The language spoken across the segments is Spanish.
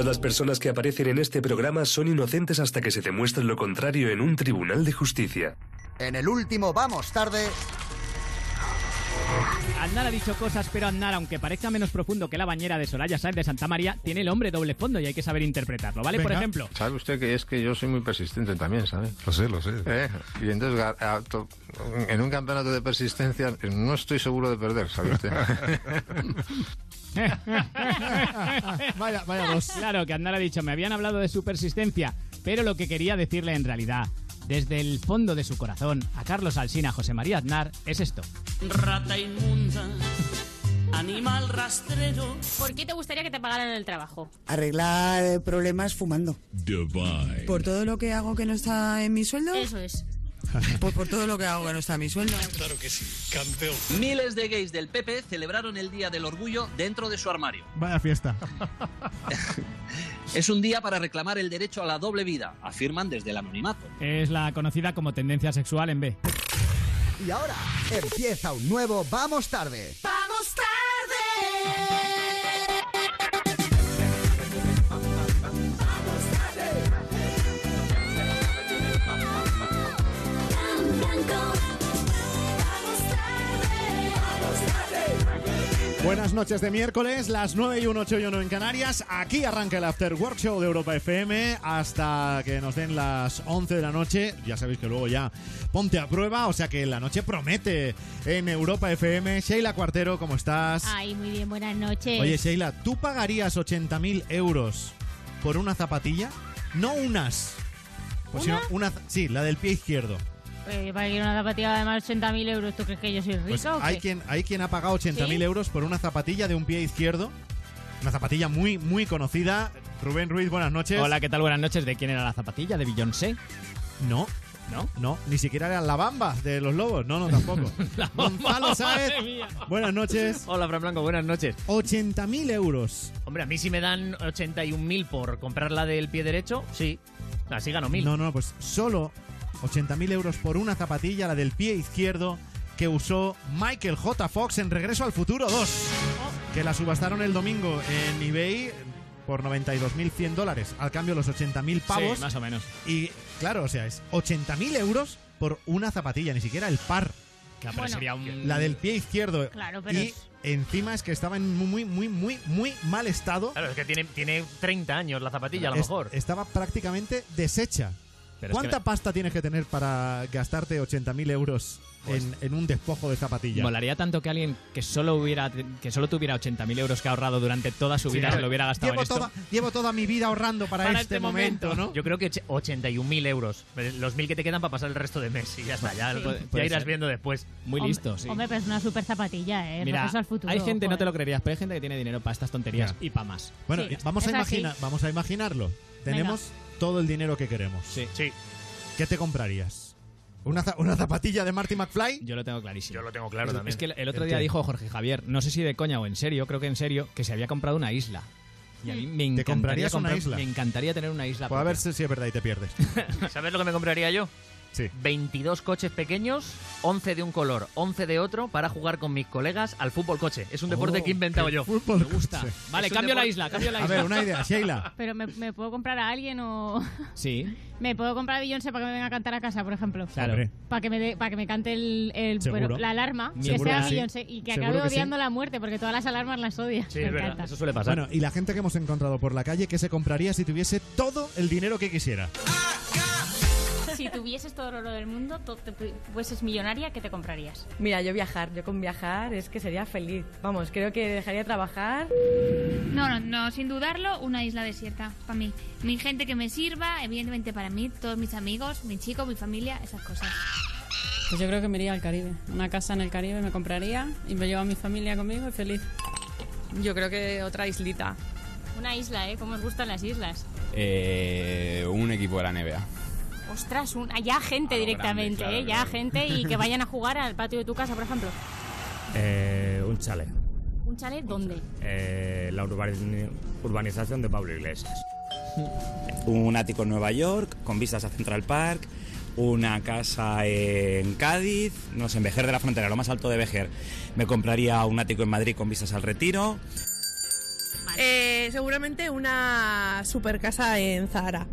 Todas las personas que aparecen en este programa son inocentes hasta que se demuestre lo contrario en un tribunal de justicia. En el último Vamos Tarde, Aznar ha dicho cosas, pero Aznar, aunque parezca menos profundo que la bañera de Soraya Sáenz de Santa María, tiene el hombre doble fondo y hay que saber interpretarlo, ¿vale? Por ejemplo, ¿Sabe usted que es que yo soy muy persistente también, ¿sabe? Lo sé, lo sé. ¿Eh? Y entonces, en un campeonato de persistencia, no estoy seguro de perder, ¿sabe usted? vaya, vaya dos. claro que Aznar ha dicho, me habían hablado de su persistencia, pero lo que quería decirle en realidad, desde el fondo de su corazón, a Carlos Alsina José María Aznar, es esto. Rata inmunda, animal rastrero. ¿Por qué te gustaría que te pagaran el trabajo? Arreglar problemas fumando. Divine. ¿Por todo lo que hago que no está en mi sueldo? Eso es. Pues por todo lo que hago que no está en mi sueldo. Claro que sí, campeón. Miles de gays del PP celebraron el Día del Orgullo dentro de su armario. Vaya fiesta. Es un día para reclamar el derecho a la doble vida, afirman desde el anonimato. Es la conocida como tendencia sexual en B. y ahora empieza un nuevo Vamos Tarde. ¡Vamos tarde! Buenas noches de miércoles, las 9 y 1, 8 y 1 en Canarias. Aquí arranca el After Work Show de Europa FM hasta que nos den las 11 de la noche. Ya sabéis que luego ya ponte a prueba, o sea que la noche promete en Europa FM. Sheila Cuartero, ¿cómo estás? Ay, muy bien, buenas noches. Oye, Sheila, ¿tú pagarías 80.000 euros por una zapatilla? No unas. Pues ¿Una? sino una, sí, la del pie izquierdo. Eh, para que una zapatilla de más de 80.000 euros, ¿tú crees que yo soy rica Pues o qué? hay quien, hay quien ha pagado 80.000 ¿Sí? euros por una zapatilla de un pie izquierdo. Una zapatilla muy, muy conocida. Rubén Ruiz, buenas noches. Hola, ¿qué tal? Buenas noches. ¿De quién era la zapatilla? ¿De Beyoncé? No, ¿No? no, ni siquiera era la bamba de los lobos. No, no, tampoco. Gonzalo mía. buenas noches. Hola, Fran Blanco, buenas noches. 80.000 euros. Hombre, a mí si me dan 81.000 por comprar la del pie derecho, sí. Así gano 1.000. No, no, pues solo 80.000 euros por una zapatilla, la del pie izquierdo, que usó Michael J. Fox en Regreso al Futuro 2. Que la subastaron el domingo en eBay por 92.100 dólares. Al cambio, los 80.000 pavos. Sí, más o menos. Y claro, o sea, es 80.000 euros por una zapatilla, ni siquiera el par. Que pero Bueno. sería un... La del pie izquierdo. Claro, pero Y es- encima es que estaba en muy, muy, muy, muy mal estado. Claro, es que tiene, tiene 30 años la zapatilla, a lo Es- mejor. Estaba prácticamente deshecha. Pero es ¿Cuánta que pasta tienes que tener para gastarte 80.000 euros Pues- en, en un despojo de zapatilla? Molaría tanto que alguien que solo hubiera que solo tuviera 80.000 euros que ha ahorrado durante toda su vida Sí. se lo hubiera gastado Llevo en esto. toda, llevo toda mi vida ahorrando para, Para este, este momento, momento. ¿no? Yo creo que och- 81.000 euros. Los 1.000 que te quedan para pasar el resto de mes y ya está. Ya, Sí. ya irás ser. viendo después. Muy Hombre- listo, sí. Hombre, pero es una super zapatilla, ¿eh? Mira, al futuro. hay gente, no te lo creerías, pero hay gente que tiene dinero para estas tonterías y para más. Bueno, Sí, vamos, a imaginar, vamos a imaginarlo. Tenemos todo el dinero que queremos. Sí. Sí, ¿Qué te comprarías? ¿Una, za- una zapatilla de Marty McFly? Yo lo tengo clarísimo. yo lo tengo claro es, también. es que el, el otro ¿El día qué? dijo Jorge Javier, no sé si de coña o en serio, creo que en serio, que se había comprado una isla. Y a mí me encantaría comprarías una comprar- isla? Me encantaría tener una isla. Pues a ver si es verdad y te pierdes. ¿Sabes lo que me compraría yo? Sí. 22 coches pequeños, 11 de un color, 11 de otro, para jugar con mis colegas al fútbol coche. Es un deporte Oh, que he inventado yo. fútbol Me gusta. coche. Vale, cambio la deporte- isla, cambio la A isla. ver, una idea, Sheila. Pero me, me puedo comprar a alguien o. Sí, me puedo comprar a Beyoncé para que me venga a cantar a casa, por ejemplo. claro. Para que me dé- para que me cante el, el- bueno, la alarma, que sea que sí. Beyoncé y que acabe sí. odiando la muerte, porque todas las alarmas las odia. Sí, me es verdad. encanta. Eso suele pasar. Bueno, y la gente que hemos encontrado por la calle, ¿qué se compraría si tuviese todo el dinero que quisiera? Si tuvieses todo el oro del mundo, fueses millonaria, ¿qué te comprarías? Mira, yo viajar, yo con viajar es que sería feliz. Vamos, creo que dejaría de trabajar. No, no, no, sin dudarlo, una isla desierta para mí. Mi gente que me sirva, evidentemente para mí, todos mis amigos, mi chico, mi familia, esas cosas. Pues yo creo que me iría al Caribe. Una casa en el Caribe me compraría y me llevo a mi familia conmigo y feliz. Yo creo que otra islita. Una isla, ¿eh? ¿Cómo os gustan las islas? Eh, un equipo de la NBA. Ostras, un, ya gente directamente, grande, ¿eh? claro, Ya claro. gente y que vayan a jugar al patio de tu casa, por ejemplo. Eh, un chalet. ¿Un chalet dónde? Eh, la urbani- urbanización de Pablo Iglesias. Un ático en Nueva York, con vistas a Central Park. Una casa en Cádiz, no sé, en Vejer de la Frontera, lo más alto de Vejer. Me compraría un ático en Madrid con vistas al Retiro. Eh, seguramente una super casa en Zahara.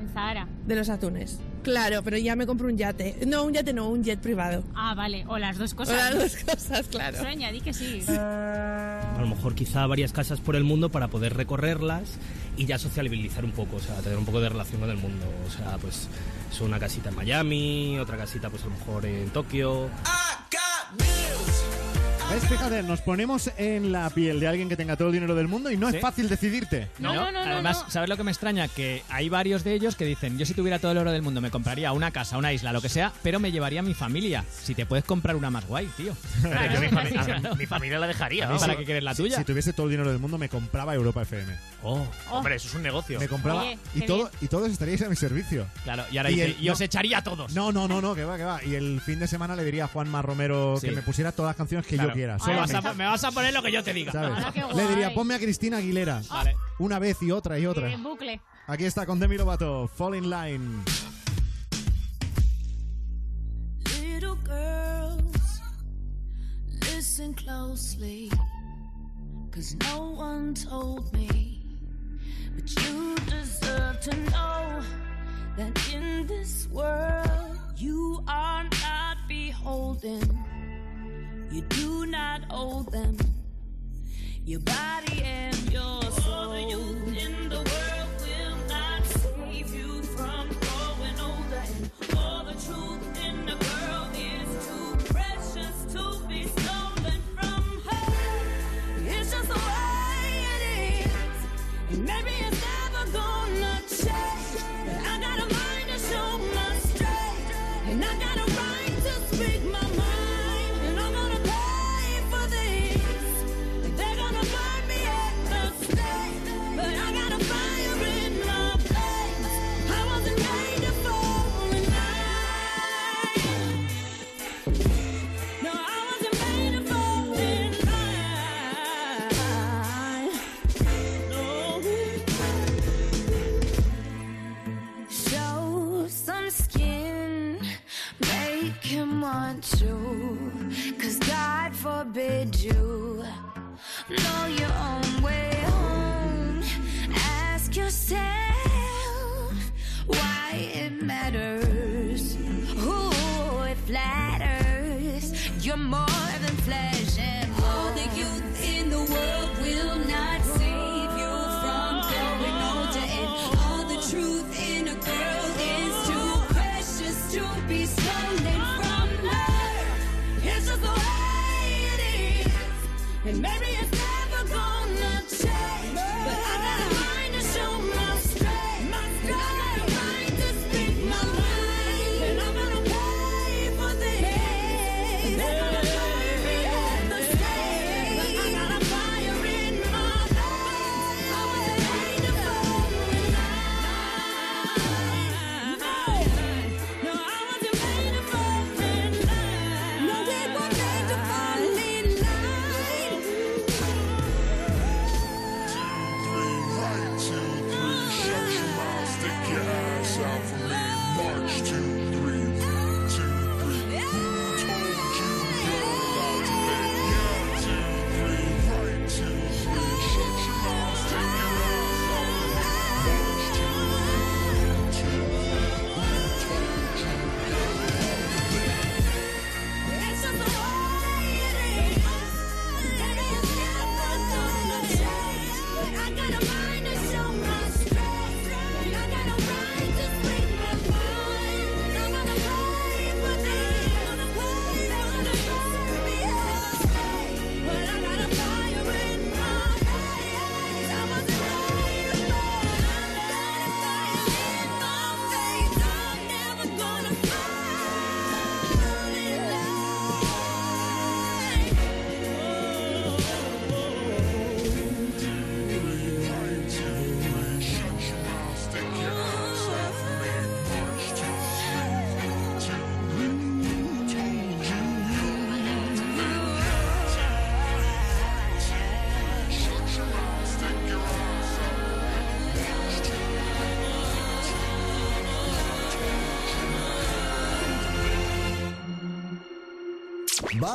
En Zahara. De los atunes. Claro, pero ya me compro un yate. No, un yate no, un jet privado. Ah, vale. O las dos cosas. O las dos cosas, claro. Sueña, di que sí. A lo mejor quizá varias casas por el mundo para poder recorrerlas y ya sociabilizar un poco, o sea, tener un poco de relación con el mundo. O sea, pues es una casita en Miami, otra casita pues a lo mejor en Tokio. ¿Ves? Fíjate, nos ponemos en la piel de alguien que tenga todo el dinero del mundo y no Sí. es fácil decidirte. No, no, no, no, Además, no. ¿sabes lo que me extraña? Que hay varios de ellos que dicen, yo si tuviera todo el oro del mundo me compraría una casa, una isla, lo que sea, pero me llevaría a mi familia. Si te puedes comprar una más guay, tío. Yo mi, fami- a mi familia la dejaría. ¿A mí vamos. para qué quieres la tuya? Si tuviese todo el dinero del mundo, me compraba Europa FM. Oh, hombre, eso es un negocio. Me compraba Oye, y qué todo y todos estaríais a mi servicio. Claro, y ahora Y dice, el- y os no. echaría a todos. No, no, no, no, que va, que va. Y el fin de semana le diría a Juanma Romero Sí. que me pusiera todas las canciones que Claro. yo quiera. Me solo a vas, mí. a, me vas a poner lo que yo te diga. Le diría, ponme a Cristina Aguilera. Vale. Una vez y otra y otra. En bucle. Aquí está con Demi Lovato, Fall in Line. Little girls, listen closely. Cause no one told me. But you deserve to know that in this world you are not beholden. You do not owe them your body and your soul. All the youth in the world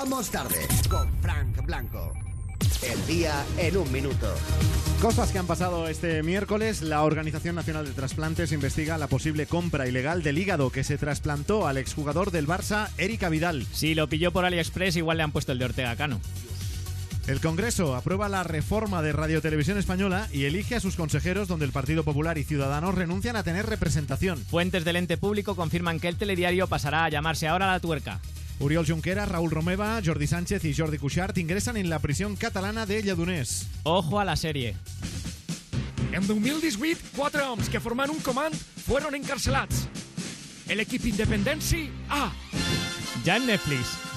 Vamos tarde con Frank Blanco. El día en un minuto. Cosas que han pasado este miércoles. La Organización Nacional de Trasplantes investiga la posible compra ilegal del hígado que se trasplantó al exjugador del Barça, Erika Vidal. Si lo pilló por AliExpress, igual le han puesto el de Ortega Cano. El Congreso aprueba la reforma de Radio Televisión Española y elige a sus consejeros donde el Partido Popular y Ciudadanos renuncian a tener representación. Fuentes del ente público confirman que el telediario pasará a llamarse ahora La Tuerca. Oriol Junqueras, Raúl Romeva, Jordi Sánchez y Jordi Cuixart ingresan en la prisión catalana de Lledoners. Ojo a la serie. En 2018, quatre homes que forman un comand fueron encarcelats. El equip Independenci A. Ya en Netflix.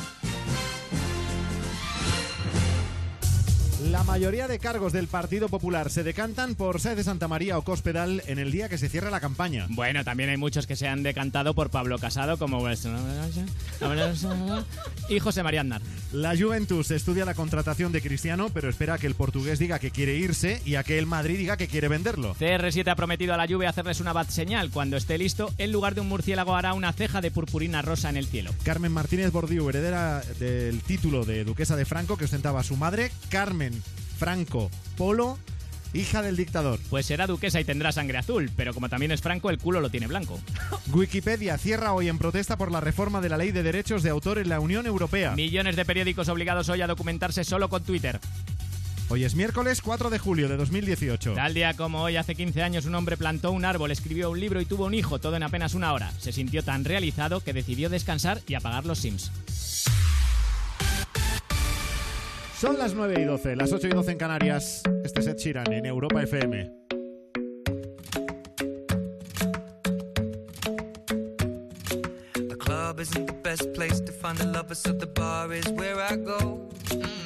La mayoría de cargos del Partido Popular se decantan por Sáez de Santa María o Cospedal en el día que se cierra la campaña. Bueno, también hay muchos que se han decantado por Pablo Casado, como y José María Aznar. La Juventus estudia la contratación de Cristiano, pero espera a que el portugués diga que quiere irse y a que el Madrid diga que quiere venderlo. CR7 ha prometido a la Juve hacerles una bad señal. Cuando esté listo, en lugar de un murciélago hará una ceja de purpurina rosa en el cielo. Carmen Martínez Bordiú, heredera del título de duquesa de Franco que ostentaba su madre, Carmen Franco Polo, hija del dictador. Pues será duquesa y tendrá sangre azul, pero como también es Franco, el culo lo tiene blanco. Wikipedia cierra hoy en protesta por la reforma de la ley de derechos de autor en la Unión Europea. Millones de periódicos obligados hoy a documentarse solo con Twitter. Hoy es miércoles 4 de julio de 2018. Tal día como hoy, hace 15 años, un hombre plantó un árbol, escribió un libro y tuvo un hijo, todo en apenas una hora. Se sintió tan realizado que decidió descansar y apagar los Sims. Son las 9 y 12, las 8 y 12 en Canarias. Este es Ed Sheeran en Europa FM. The club isn't the best place to find a lover, so the bar is where I go. And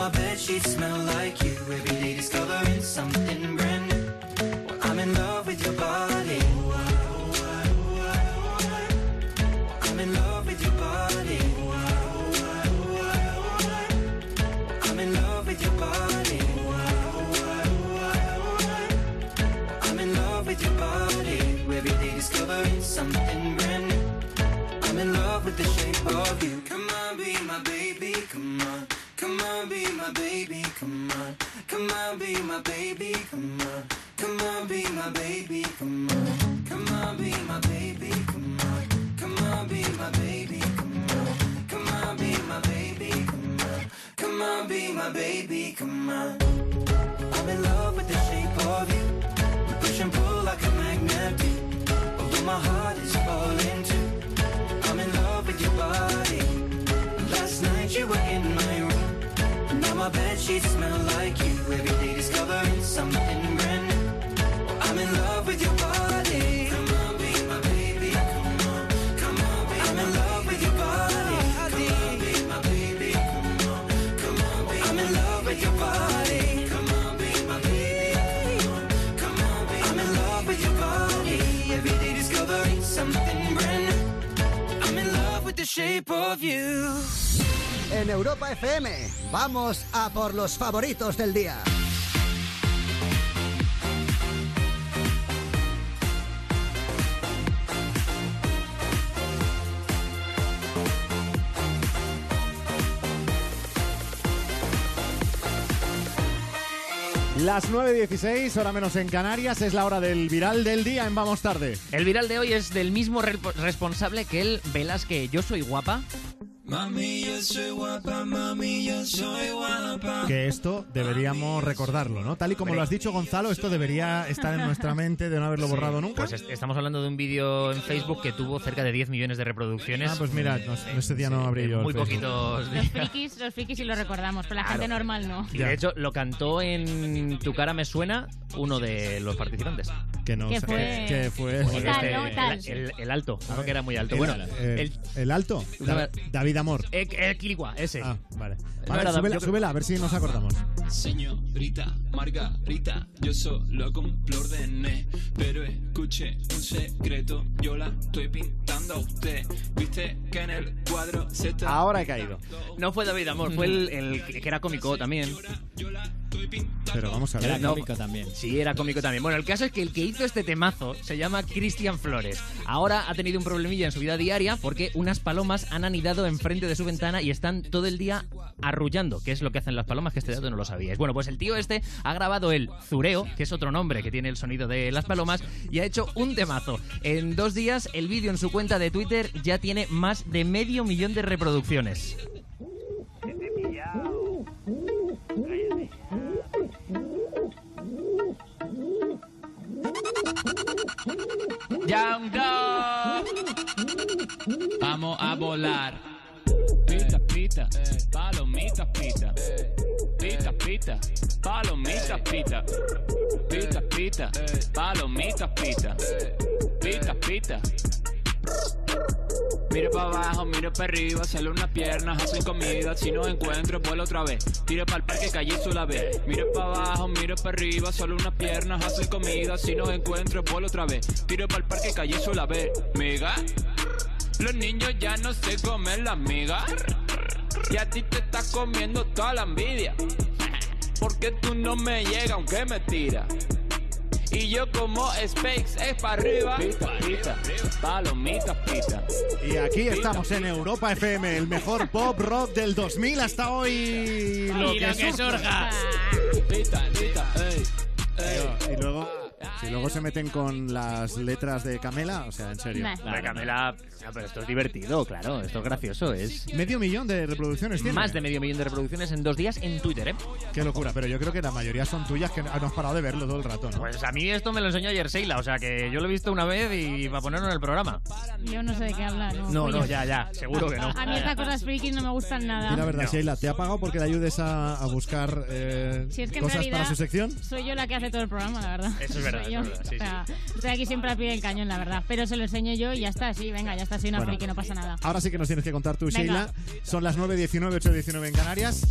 My bed sheets smell like you. Every day discovering something FM, vamos a por los favoritos del día. Las 9.16, hora menos en Canarias, es la hora del viral del día en Vamos Tarde. El viral de hoy es del mismo re- responsable que el Velázquez. Yo soy guapa. Mami, yo soy guapa. Que esto deberíamos recordarlo, ¿no? Tal y como lo has dicho, Gonzalo, esto debería estar en nuestra mente de no haberlo borrado nunca. Pues est- estamos hablando de un vídeo en Facebook que tuvo cerca de 10 millones de reproducciones. Ah, pues mira, no- ese día no abrí yo el Muy poquitos Los frikis, los frikis sí lo recordamos, pero la gente normal no. Y de hecho lo cantó en Tu cara me suena uno de los participantes. Que no sa- fue- que- que fue Este, Tal, ¿no? Tal. el, el- el alto, uno que era muy alto. el, bueno, el- el alto, David Amor. eh, eh, Quiligua, ese. Ah, vale. A ver, súbela, súbela, a ver si nos acordamos. Señorita Margarita, yo solo cumplo órdenes, pero escuche un secreto, yo la estoy pintando a usted. Viste que en el cuadro se está. Ahora he caído. No fue David Amor, fue el, el que era cómico también. Pero vamos a ver. No, Sí, era cómico también. Bueno, el caso es que el que hizo este temazo se llama Cristian Flores. Ahora ha tenido un problemilla en su vida diaria porque unas palomas han anidado enfrente de su ventana y están todo el día arrullando, que es lo que hacen las palomas, que este dato no lo sabíais. Bueno, pues el tío este ha grabado el Zureo, que es otro nombre que tiene el sonido de las palomas, y ha hecho un temazo. En dos días, el vídeo en su cuenta de Twitter ya tiene más de medio millón de reproducciones. Vamos a volar. Pita, pita, palomitas, pita. Pita, pita, palomitas, pita. Pita, pita, palomitas, pita. Pita, pita. Mire para abajo, mire para arriba, sale unas piernas, hacen comida, si no encuentro, vuelo otra vez. Tire para el parque, callizo la vez. Mire para abajo, mire para arriba, solo unas piernas, hacen comida, si no encuentro, vuelo otra vez. Tire para el parque, callizo la vez. Mega, los niños ya no se comen la miga. Y a ti te está comiendo toda la envidia. Porque tú no me llegas aunque me tira. Y yo como Space es para arriba. Pita, pita, palomitas, pita. Y aquí estamos en Europa FM, el mejor pop rock del 2000 hasta hoy. Lo Y lo que surja. Pita, pita, ey, ey. Y luego, si luego se meten con las letras de Camela, o sea, en serio. La Camela, no, pero esto es divertido, claro, esto es gracioso, es Medio millón de reproducciones tiene. más de medio millón de reproducciones en dos días en Twitter, ¿eh? Qué locura, pero yo creo que la mayoría son tuyas que no has parado de verlo todo el rato, ¿no? Pues a mí esto me lo enseñó ayer Seila, o sea que yo lo he visto una vez y para ponerlo en el programa. Yo no sé de qué hablar. No, No, no, ya, ya, seguro que no. A mí estas cosas frikis no me gustan nada. Y la verdad, Sheila, ¿te ha pagado porque le ayudes a, a buscar eh, Si es que en cosas realidad para su sección? soy yo la que hace todo el programa, la verdad. Eso es verdad, Soy eso yo. es verdad, sí, O sea, Estoy aquí siempre al pie del cañón, la verdad. Pero se lo enseño yo y ya está, sí, venga, ya está, soy una Bueno. friki, no pasa nada. Ahora sí que nos tienes que contar tú, Venga. Sheila. Son las 9.19, 8.19 en Canarias.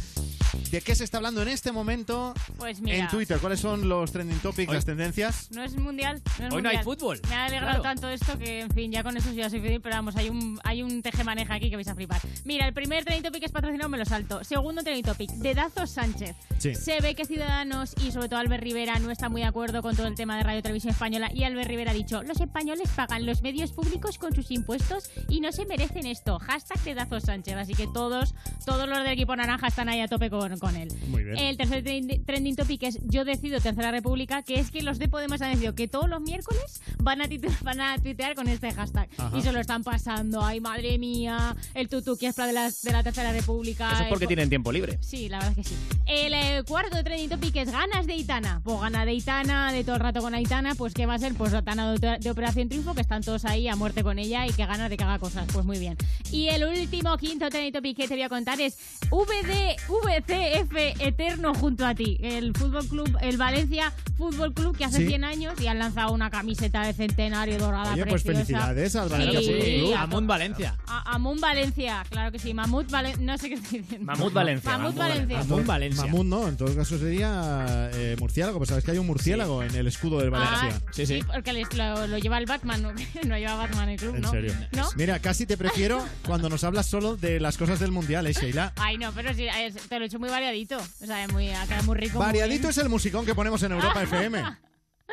¿De qué se está hablando en este momento Pues mira. en Twitter? ¿Cuáles son los trending topics, Hoy- las tendencias? No es mundial. No es Hoy no hay fútbol. Me ha alegrado Claro. tanto esto que, en fin, ya con eso sí ya soy feliz, pero vamos, hay un, hay un tejemaneja aquí que vais a flipar. Mira, el primer trending topic es patrocinado, me lo salto. Segundo trending topic, Dedazo Sánchez. Sí. Se ve que Ciudadanos y sobre todo Albert Rivera no está muy de acuerdo con todo el tema de Radio Televisión Española y Albert Rivera ha dicho, los españoles pagan los medios públicos con sus impuestos y no se merecen esto. Hashtag Dedazo Sánchez. Así que todos, todos los del equipo naranja están ahí a tope con, con él. Muy bien. El tercer trendi- trending topic es Yo decido Tercera República, que es que los de Podemos han decidido que todos los miércoles van a, van a tuitear con este hashtag. Ajá. Y se lo están pasando. Ay, madre mía, el tutuki es de la, de la Tercera República. Eso es porque po- tienen tiempo libre. Sí, la verdad es que sí. El eh, cuarto trending topic es ganas de Aitana. Pues gana de Aitana, de todo el rato con Aitana, pues ¿qué va a ser? Pues Aitana de, de Operación Triunfo, que están todos ahí a muerte con ella y que gana de que haga cosas. Pues muy bien. Y el último, quinto trending topic que te voy a contar es VD, VC CF eterno junto a ti. El Fútbol Club, el Valencia Fútbol Club que hace Sí. 100 años y han lanzado una camiseta de centenario dorada Oye, pues preciosa. felicidades al Valencia Sí, Fútbol Club. a Amund Valencia. A- Amun Valencia, claro que sí. Mamut Valencia. No sé qué estoy diciendo. Mamut Valencia. Mamut Valencia. Mamut Valencia. Mamut no, en todo caso sería eh, murciélago. Pues sabes que hay un murciélago en el escudo del Valencia. Ah, sí, porque les- lo, lo lleva el Batman, no, no lleva Batman el club, En ¿no? serio. ¿No? Mira, casi te prefiero cuando nos hablas solo de las cosas del mundial, ¿eh, Sheila? Ay, no, pero sí, te lo he hecho muy variadito. O sea, es muy, quedado muy rico. Variadito es el musicón que ponemos en Europa FM.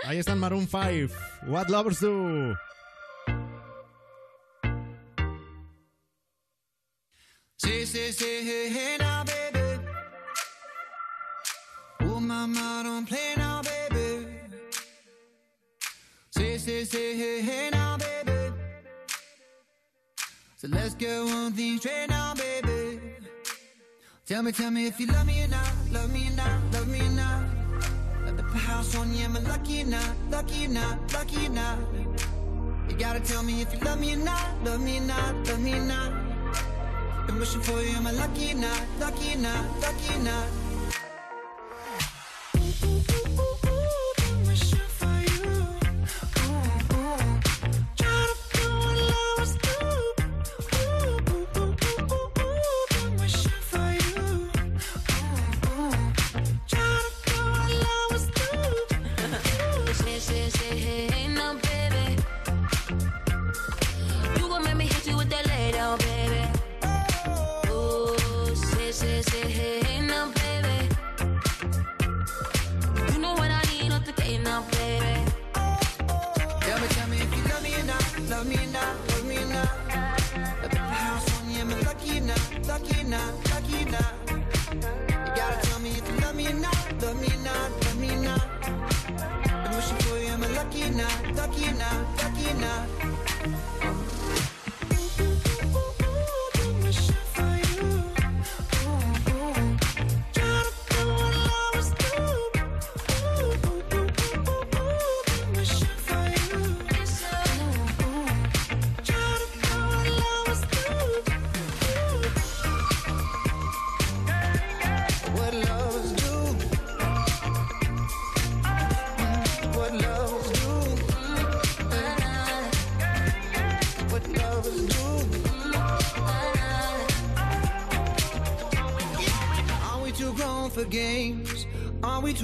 Ahí están Maroon 5. What Lovers Do. Say, say, say, hey, hey now, baby. Oh, mama, don't play now, baby. Say, say, say, hey, hey now, baby. So let's get one thing straight now, baby. Tell me, tell me if you love me or not, love me or not, love me or not. Let put house on you, am I lucky or not, lucky or not, lucky or not? You gotta tell me if you love me or not, love me or not, love me or not. Been wishing for you, am I lucky or not, lucky or not, lucky or not?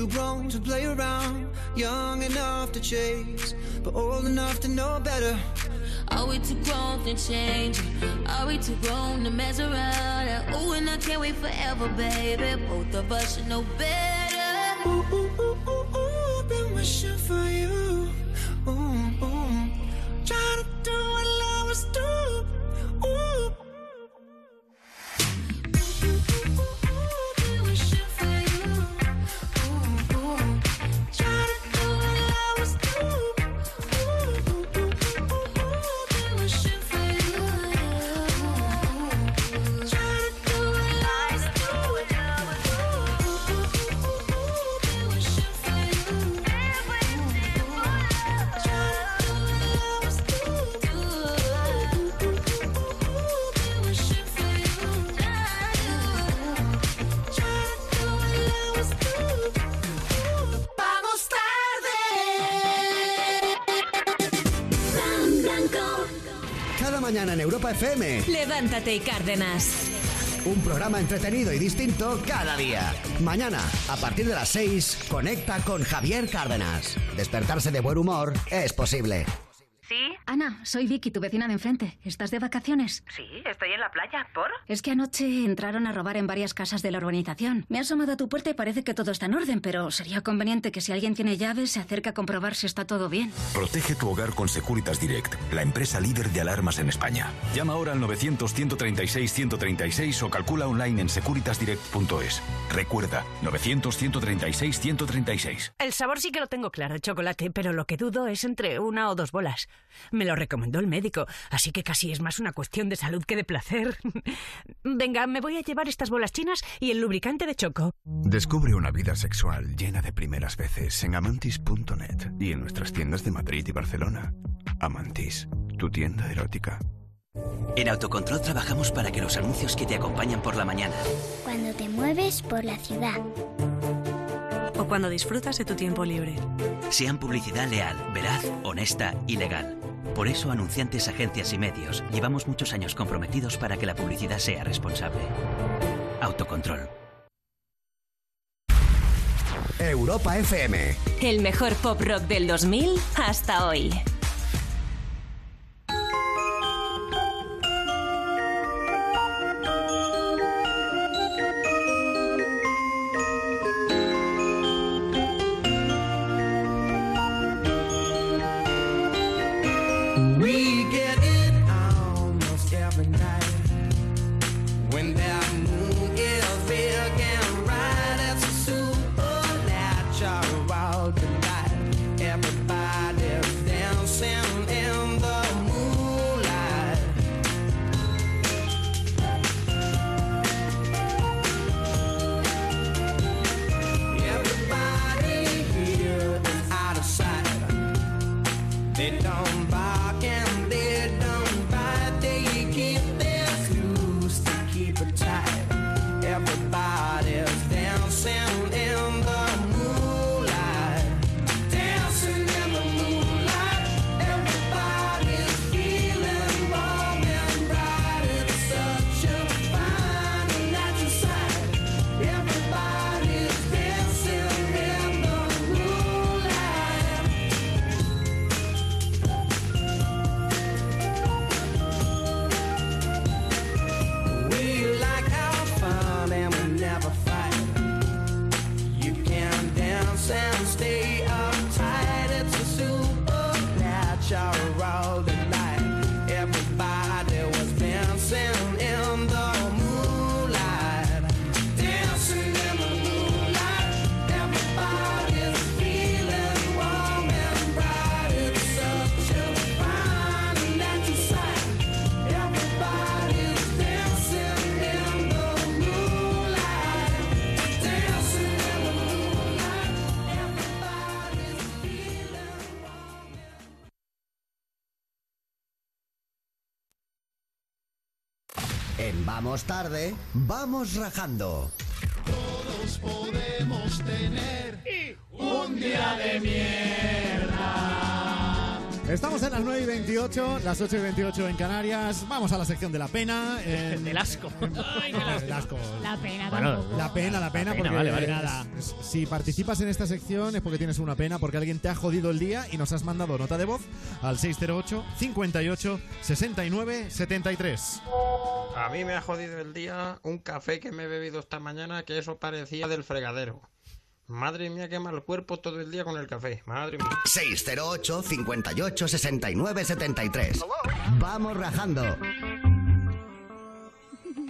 Too grown to play around? Young enough to chase, but old enough to know better. Are we too grown to change? Are we too grown to mess around? Ooh, and I can't wait forever, baby. Both of us should know better. Ooh, ooh, ooh, FM, Levántate y Cárdenas. un programa entretenido y distinto cada día. Mañana, a partir de las 6, conecta con Javier Cárdenas. Despertarse de buen humor es posible. ¿Sí? Ana, soy Vicky, tu vecina de enfrente. ¿Estás de vacaciones? Sí, playa. ¿Por? Es que anoche entraron a robar en varias casas de la urbanización. Me he asomado a tu puerta y parece que todo está en orden, pero sería conveniente que si alguien tiene llaves se acerque a comprobar si está todo bien. Protege tu hogar con Securitas Direct, la empresa líder de alarmas en España. Llama ahora al 900-136-136 o calcula online en securitasdirect.es. Recuerda, 900-136-136. El sabor sí que lo tengo claro, chocolate, pero lo que dudo es entre una o dos bolas. Me lo recomendó el médico, así que casi es más una cuestión de salud que de placer. Venga, me voy a llevar estas bolas chinas y el lubricante de choco. Descubre una vida sexual llena de primeras veces en amantis.net y en nuestras tiendas de Madrid y Barcelona. Amantis, tu tienda erótica. En Autocontrol trabajamos para que los anuncios que te acompañan por la mañana, Cuando te mueves por la ciudad. O cuando disfrutas de tu tiempo libre. Sean publicidad leal, veraz, honesta y legal. Por eso, anunciantes, agencias y medios, llevamos muchos años comprometidos para que la publicidad sea responsable. Autocontrol. Europa FM. El mejor pop rock del 2000 hasta hoy. Vamos rajando. Todos podemos tener un día de mierda. Estamos en las 9 y 28, las 8 y 28 en Canarias. Vamos a la sección de la pena. en- Del asco. Del asco. La pena Bueno, tampoco. La pena, la pena, La pena, porque vale, vale. nada. Si participas en esta sección es porque tienes una pena, porque alguien te ha jodido el día y nos has mandado nota de voz al 608 58 69 73. A mí me ha jodido el día un café que me he bebido esta mañana que eso parecía del fregadero. Madre mía, qué mal cuerpo todo el día con el café. Madre mía. 608 58 69 73. Vamos rajando.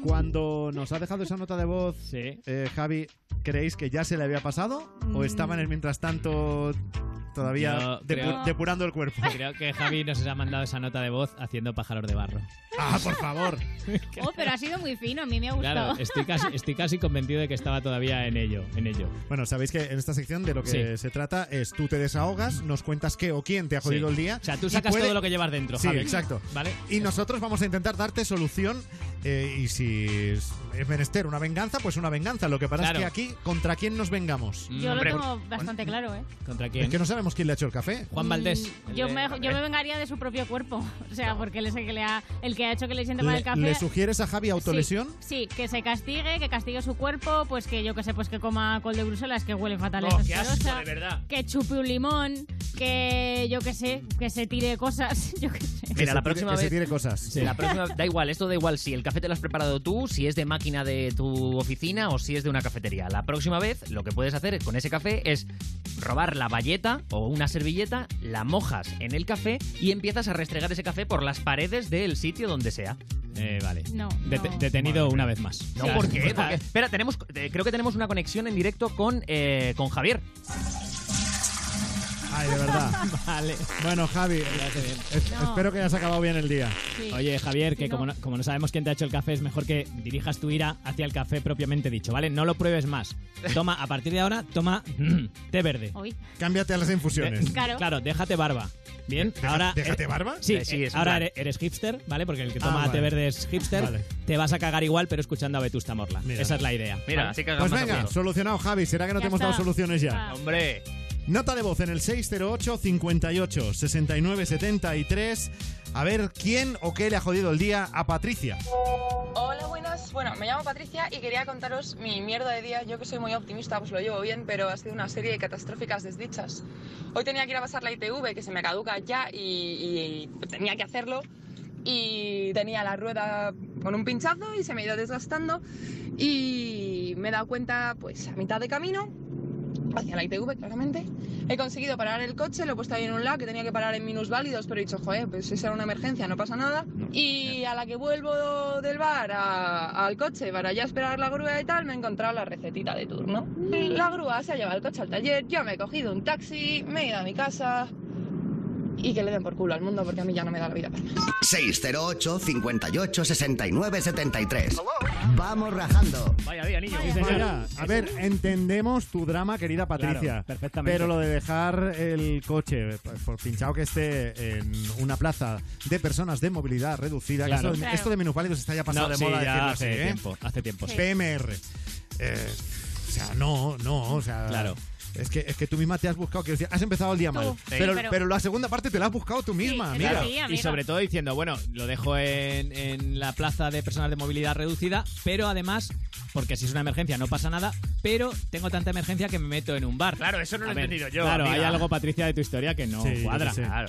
Cuando nos ha dejado esa nota de voz, eh, Javi, ¿creéis que ya se le había pasado? ¿O estaba en el mientras tanto todavía Yo depu- creo- depurando el cuerpo? Creo que Javi nos ha mandado esa nota de voz haciendo pájaros de barro. Ah, por favor. Oh, pero ha sido muy fino, a mí me ha gustado. Claro, estoy casi, estoy casi convencido de que estaba todavía en ello, en ello. Bueno, sabéis que en esta sección de lo que Sí. se trata es tú te desahogas, nos cuentas qué o quién te ha jodido Sí. el día. O sea, tú y sacas todo lo que llevas dentro, Sí, Javi. exacto. ¿Vale? Y nosotros vamos a intentar darte solución. eh, y si es menester una venganza, pues una venganza. Lo que pasa Claro. es que aquí, ¿contra quién nos vengamos? Yo lo tengo bastante claro, ¿eh? ¿Contra Es que no sabemos quién le ha hecho el café. Juan Valdés. Mm, Yo me, yo me vengaría de su propio cuerpo. O sea, porque él es el que, le ha, el que ha hecho que le siente mal ¿Le, el café. le sugieres a Javi autolesión? Sí, que se castigue, que castigue su cuerpo, pues que yo que sé, pues que coma col de Bruselas, que huele fatal, Oh, qué asco, asquerosa, de verdad. que chupe un limón, que yo que sé, que se tire cosas, yo que sé. Mira, la próxima que se vez. tire cosas. La próxima, da igual, esto da igual si el café te lo has preparado tú, si es de máquina de tu oficina o si es de una cafetería. La próxima vez lo que puedes hacer con ese café es robar la bayeta o una servilleta, la mojas en el café y empiezas a restregar ese café por las paredes del sitio donde sea. Eh, vale. No, Det- no. detenido una vez más. No, ¿por qué? Porque- espera, tenemos, eh, creo que tenemos una conexión en directo con, eh, con Javier. Ay, de verdad. Vale. Bueno, Javi, es- No. espero que hayas acabado bien el día. Oye, Javier, que como no, como no sabemos quién te ha hecho el café, es mejor que dirijas tu ira hacia el café propiamente dicho, ¿vale? No lo pruebes más. Toma, a partir de ahora, toma té verde. Hoy. Cámbiate a las infusiones. Claro. Claro, déjate barba. Bien, Deja- ahora. ¿déjate eh, barba? Sí, Eh, sí, eh, es ahora eres, eres hipster, ¿vale? Porque el que Ah, toma té vale. verde es hipster. Vale. Te vas a cagar igual, pero escuchando a Vetusta Morla. Mira. Esa es la idea. Mira, ¿vale? así que Pues venga, solucionado, Javi. ¿Será que no Ya te hemos está. dado soluciones ya? Ah. Hombre. Nota de voz en el 608 58 69 73. A ver quién o qué le ha jodido el día a Patricia. Hola, buenas. Bueno, me llamo Patricia y quería contaros mi mierda de día. Yo que soy muy optimista, pues lo llevo bien, pero ha sido una serie de catastróficas desdichas. Hoy tenía que ir a pasar la ITV, que se me caduca ya, y, y tenía que hacerlo. Y tenía la rueda con un pinchazo y se me ha ido desgastando. Y me he dado cuenta, pues a mitad de camino, hacia la ITV, claramente. He conseguido parar el coche, lo he puesto ahí en un lado que tenía que parar en minusválidos, pero he dicho, joder, pues esa era una emergencia, no pasa nada. Y a la que vuelvo del bar a- al coche para ya esperar la grúa y tal, me he encontrado la recetita de turno. La grúa se ha llevado el coche al taller, yo me he cogido un taxi, me he ido a mi casa y que le den por culo al mundo porque a mí ya no me da la vida para más. 608 58 69 73. Vamos rajando. Vaya día, niño. Vaya, a ver, entendemos tu drama, querida Patricia. Claro, perfectamente. Pero lo de dejar el coche, por- por pinchado que esté en una plaza de personas de movilidad reducida, que Claro. esto, Claro. esto de minusválidos está ya pasado No, de sí, moda ya hace así, ¿eh? tiempo, hace tiempo, sí. PMR. Eh, o sea, no, no, o sea. Claro. Es que, es que tú misma te has buscado, quiero decir, has empezado el día mal. Sí, pero, pero- pero la segunda parte te la has buscado tú misma, amiga. y sobre todo diciendo, bueno, lo dejo en, en la plaza de personas de movilidad reducida, pero además, porque si es una emergencia no pasa nada, pero tengo tanta emergencia que me meto en un bar. Claro, eso no lo A he ver, entendido yo, Claro, amiga. hay algo, Patricia, de tu historia que no cuadra. Claro.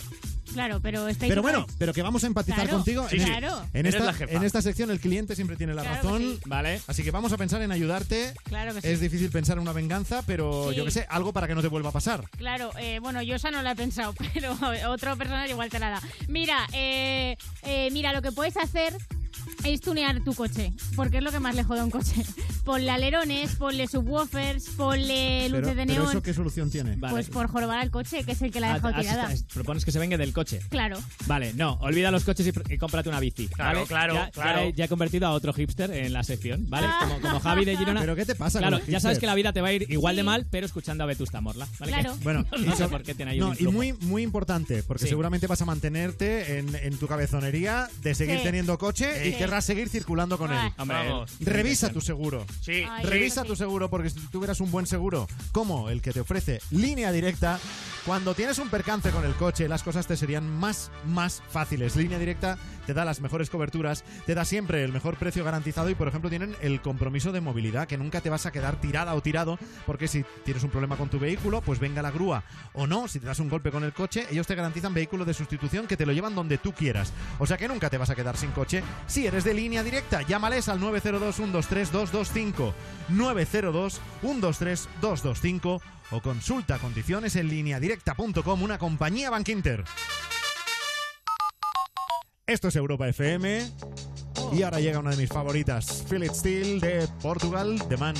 Claro, pero estáis Pero bueno, pero que vamos a empatizar Claro, contigo. sí, en, Claro. en esta, en esta sección el cliente siempre tiene la Claro razón. sí. Vale. Así que vamos a pensar en ayudarte. Claro que sí. Es difícil pensar en una venganza, pero Sí. yo que sé, algo para que no te vuelva a pasar. Claro, eh, bueno, yo esa no la he pensado, pero otro personaje igual te la da. Mira, eh, eh, mira, lo que puedes hacer es tunear tu coche, porque es lo que más le jode a un coche. Ponle alerones, ponle subwoofers, ponle luces Pero, de pero neón. eso qué solución tiene. Pues por jorobar al coche, que es el que la ha Ah, dejado ah, tirada. es- propones que se venga del coche. Claro. Vale, no, olvida los coches y, y cómprate una bici. Claro, ¿vale? claro, ya, claro. Ya, he- ya he convertido a otro hipster en la sección, ¿vale? Ah. Como, como Javi de Girona. ¿Pero qué te pasa con Claro, los ya sabes que la vida te va a ir igual de mal, pero escuchando a Vetusta Morla. ¿vale? Claro. Que- Bueno, no sé por qué tiene ahí no, un y muy, muy importante, porque Sí. seguramente vas a mantenerte en, en tu cabezonería de seguir Sí. teniendo coche y querrás seguir circulando con él. Hombre, Vamos. Revisa tu seguro. Sí. Ay, Revisa sí. tu seguro porque si tuvieras un buen seguro como el que te ofrece línea directa, cuando tienes un percance con el coche, las cosas te serían más, más fáciles. Línea directa te da las mejores coberturas, te da siempre el mejor precio garantizado y, por ejemplo, tienen el compromiso de movilidad, que nunca te vas a quedar tirada o tirado, porque si tienes un problema con tu vehículo, pues venga la grúa o no, si te das un golpe con el coche, ellos te garantizan vehículo de sustitución que te lo llevan donde tú quieras. O sea que nunca te vas a quedar sin coche. Si eres de línea directa, llámales al 902 123 225 902 123 225 o consulta condiciones en lineadirecta.com, una compañía Bankinter. Esto es Europa FM. Y ahora llega una de mis favoritas, It Still de Portugal, The Man.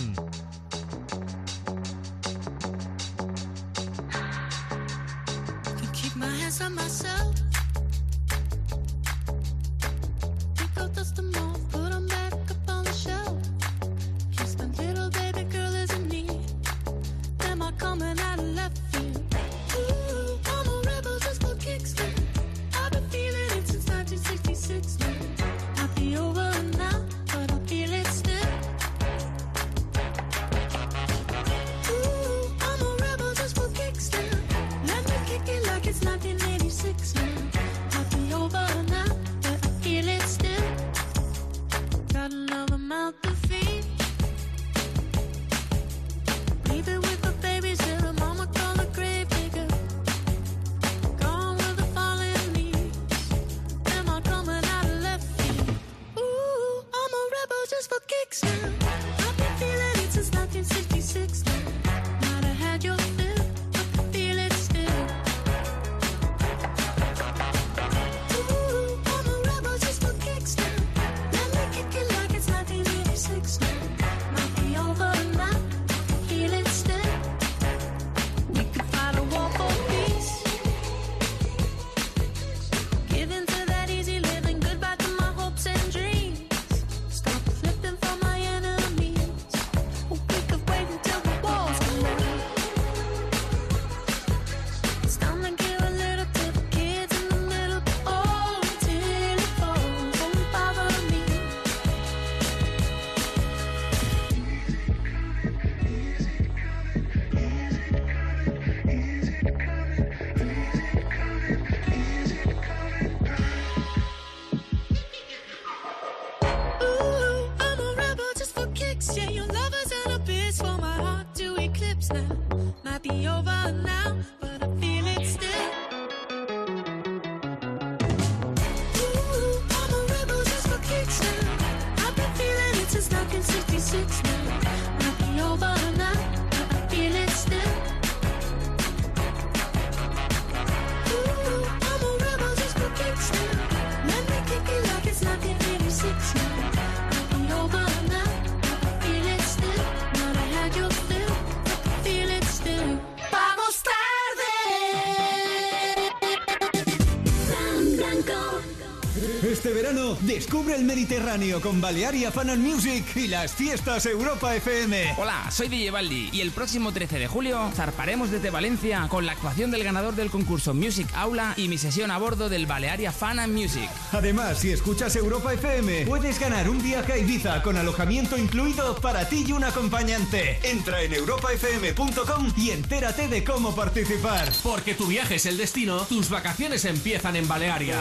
Descubre el Mediterráneo con Balearia Fan and Music y las fiestas Europa FM. Hola, soy DJ Baldi y el próximo 13 de julio zarparemos desde Valencia con la actuación del ganador del concurso Music Aula y mi sesión a bordo del Balearia Fan and Music. Además, si escuchas Europa FM, puedes ganar un viaje a Ibiza con alojamiento incluido para ti y un acompañante. Entra en europafm.com y entérate de cómo participar. Porque tu viaje es el destino, tus vacaciones empiezan en Balearia.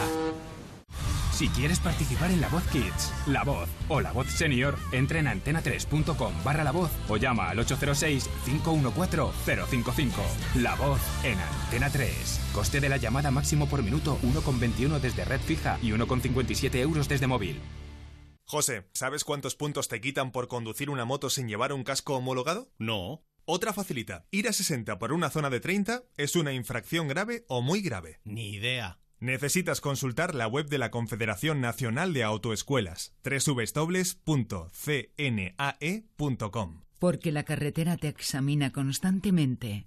Si quieres participar en La Voz Kids, La Voz o La Voz Senior, entra en antena3.com barra La Voz o llama al 806-514-055. La Voz en Antena 3. Coste de la llamada máximo por minuto 1,21 desde red fija y 1,57 euros desde móvil. José, ¿sabes cuántos puntos te quitan por conducir una moto sin llevar un casco homologado? No. Otra facilita. Ir a 60 por una zona de 30 es una infracción grave o muy grave. Ni idea. Necesitas consultar la web de la Confederación Nacional de Autoescuelas, www.cnae.com. Porque la carretera te examina constantemente.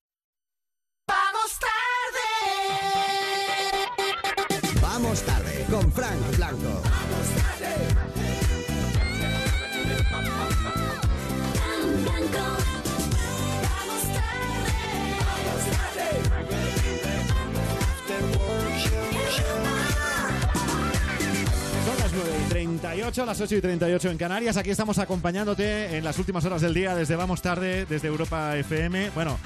Vamos tarde con Frank Blanco. Son las 9 y 38, las 8 y 38 en Canarias. Aquí estamos acompañándote en las últimas horas del día desde Vamos Tarde, desde Europa FM. Bueno,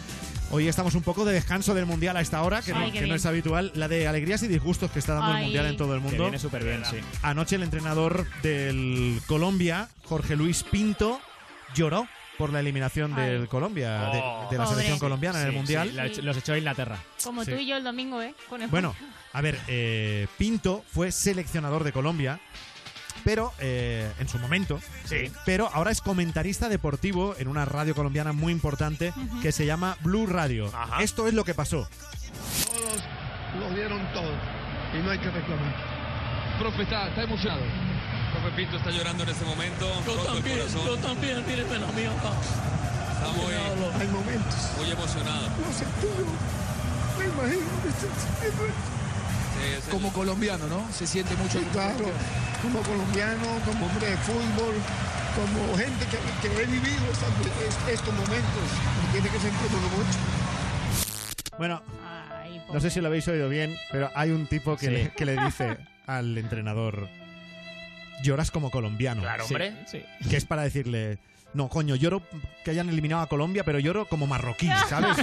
hoy estamos un poco de descanso del Mundial a esta hora, que, Ay, no, que no es habitual. La de alegrías y disgustos que está dando el Ay. Mundial en todo el Que mundo. viene súper bien, sí. Anoche el entrenador del Colombia, Jorge Luis Pinto, lloró por la eliminación del Colombia, de, de la Pobre. selección colombiana en el Sí, Mundial. sí, los echó a Inglaterra. Como Sí. tú y yo el domingo, ¿eh? Con el- Bueno, a ver, eh, Pinto fue seleccionador de Colombia, pero eh, en su momento. Sí. Pero ahora es comentarista deportivo en una radio colombiana muy importante Ujú. que se llama Blue Radio. Esto es lo que pasó. Todos lo dieron todo y no hay que reclamar. Profe, está, está emocionado. Profe Pinto está llorando en este momento. el corazón. yo también, míreme la mía. Está muy, Hay momentos. muy emocionado. Lo sentí yo. Me imagino que estoy sintiendo esto. Como colombiano, ¿no? Se siente mucho. claro, como colombiano, como hombre de fútbol, como gente que, que he vivido estos momentos. Me tiene que sentir mucho. Bueno, no sé si lo habéis oído bien, pero hay un tipo que, Sí. le, que le dice al entrenador, lloras como colombiano. Claro, hombre. Sí, Que es para decirle, no, coño, lloro que hayan eliminado a Colombia, pero lloro como marroquí, ¿sabes?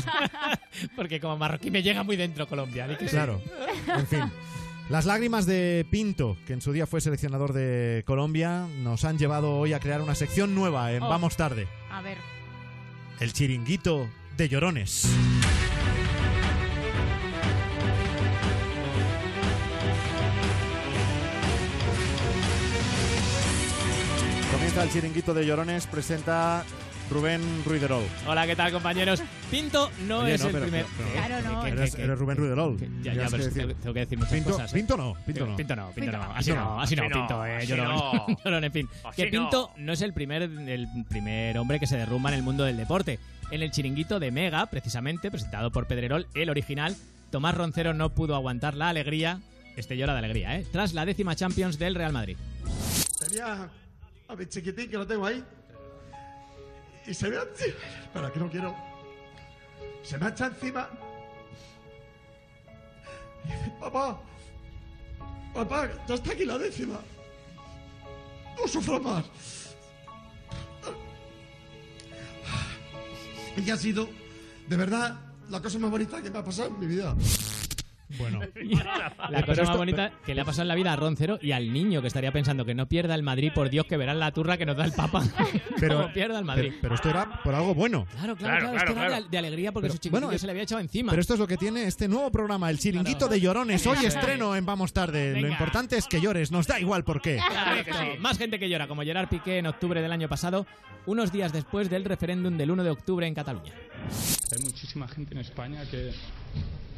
Porque como marroquí me llega muy dentro Colombia. di que sí. Claro. En fin. Las lágrimas de Pinto, que en su día fue seleccionador de Colombia, nos han llevado hoy a crear una sección nueva en Oh. Vamos Tarde. A ver. El chiringuito de llorones. Comienza el chiringuito de llorones, presenta Rubén Ruiderol. Hola, ¿qué tal, compañeros? Pinto no Oye, es no, el pero- primer. pero- Claro, no. Eres, eres Rubén Ruiderol. Ya, ya, pero decir- tengo que decir muchas Pinto, cosas. ¿eh? Pinto no, Pinto no. Pinto no, Pinto Pinto no. no, Así no, así no, Pinto, eh, llorón. no. Llorón, en fin. Así Que Pinto no es el primer, el primer hombre que se derrumba en el mundo del deporte. En el chiringuito de Mega, precisamente, presentado por Pedrerol, el original, Tomás Roncero no pudo aguantar la alegría, este llora de alegría, ¿eh? Tras la décima Champions del Real Madrid. Tenía a mi chiquitín que lo tengo ahí. Y se ve así. Espera, que no quiero. Se me echa encima. Y dice, papá. Papá, ya está aquí la décima. No sufro más. Y ha sido, de verdad, la cosa más bonita que me ha pasado en mi vida. Bueno. La cosa más bonita que le ha pasado en la vida a Roncero y al niño que estaría pensando que no pierda el Madrid, por Dios, que verán la turra que nos da el Papa. Pero, pierda el Madrid. pero, pero esto era por algo bueno. Claro, claro, claro, esto era de, de alegría porque Pero, su chiquitillo bueno, se le había echado encima. Pero esto es lo que tiene este nuevo programa, el chiringuito de llorones. Hoy estreno en Vamos Tarde. Lo importante es que llores, nos da igual por qué. Correcto. Más gente que llora, como Gerard Piqué en octubre del año pasado, unos días después del referéndum del 1 de octubre en Cataluña. Hay muchísima gente en España que,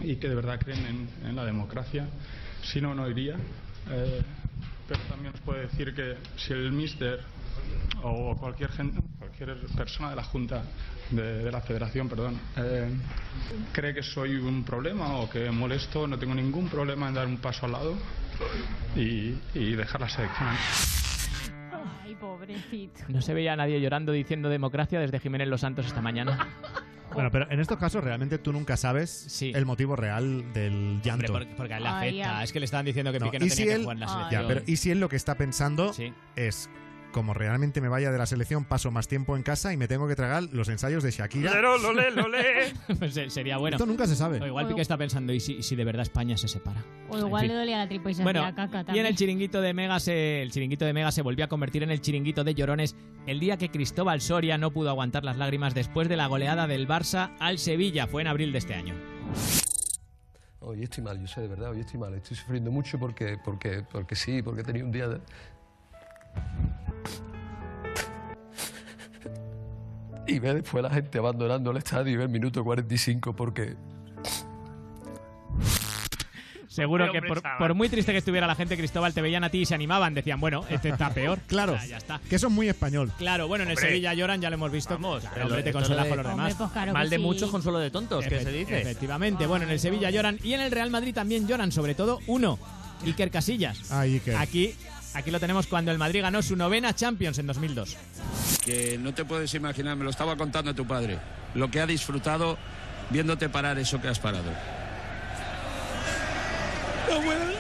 y que de verdad creen en, en la democracia. Si no, no iría. Eh, pero también os puedo decir que si el mister o cualquier, gen- cualquier persona de la Junta de, de la Federación, perdón, eh, cree que soy un problema o que molesto, no tengo ningún problema en dar un paso al lado y, y dejar la selección. Ay, pobrecito. No se veía a nadie llorando diciendo democracia desde Jiménez Los Santos esta mañana. Bueno, pero en estos casos realmente tú nunca sabes el motivo real del llanto. porque, porque a él le Ay, afecta. ya. Es que le estaban diciendo que No, Piqué no y tenía si que él, jugar en la Ay. selección. Ya, pero y si él lo que está pensando Sí. es como realmente me vaya de la selección, paso más tiempo en casa y me tengo que tragar los ensayos de Shakira. Pues, eh, sería bueno. Esto nunca se sabe. O igual Piqué está pensando, ¿y si, de verdad España se separa? O igual En fin. le dolía la tripa y se Bueno, hacía caca y en el chiringuito de Mega se, el chiringuito de Mega se volvió a convertir en el chiringuito de llorones el día que Cristóbal Soria no pudo aguantar las lágrimas después de la goleada del Barça al Sevilla. Fue en abril de este año. Hoy estoy mal, yo sé de verdad, hoy estoy mal. Estoy sufriendo mucho porque, porque, porque sí, porque he tenido un día de... Y ve después la gente abandonando el estadio y ve el minuto 45 porque... Seguro que por, muy triste que estuviera la gente, Cristóbal, te veían a ti y se animaban. Decían, bueno, este está peor. Claro, O sea, ya está. que eso es muy español. Claro, bueno, en el Hombre. Sevilla lloran, ya lo hemos visto. Vamos, pero hombre, te consuelas con los demás. Hombre, pues claro Mal de sí. muchos, consuelo de tontos, que se dice. Efectivamente. Bueno, en el Sevilla lloran y en el Real Madrid también lloran, sobre todo uno, Iker Casillas. Ah, Iker. Aquí, aquí lo tenemos cuando el Madrid ganó su novena Champions en 2002. que no te puedes imaginar, me lo estaba contando tu padre, lo que ha disfrutado viéndote parar eso que has parado. No puedo.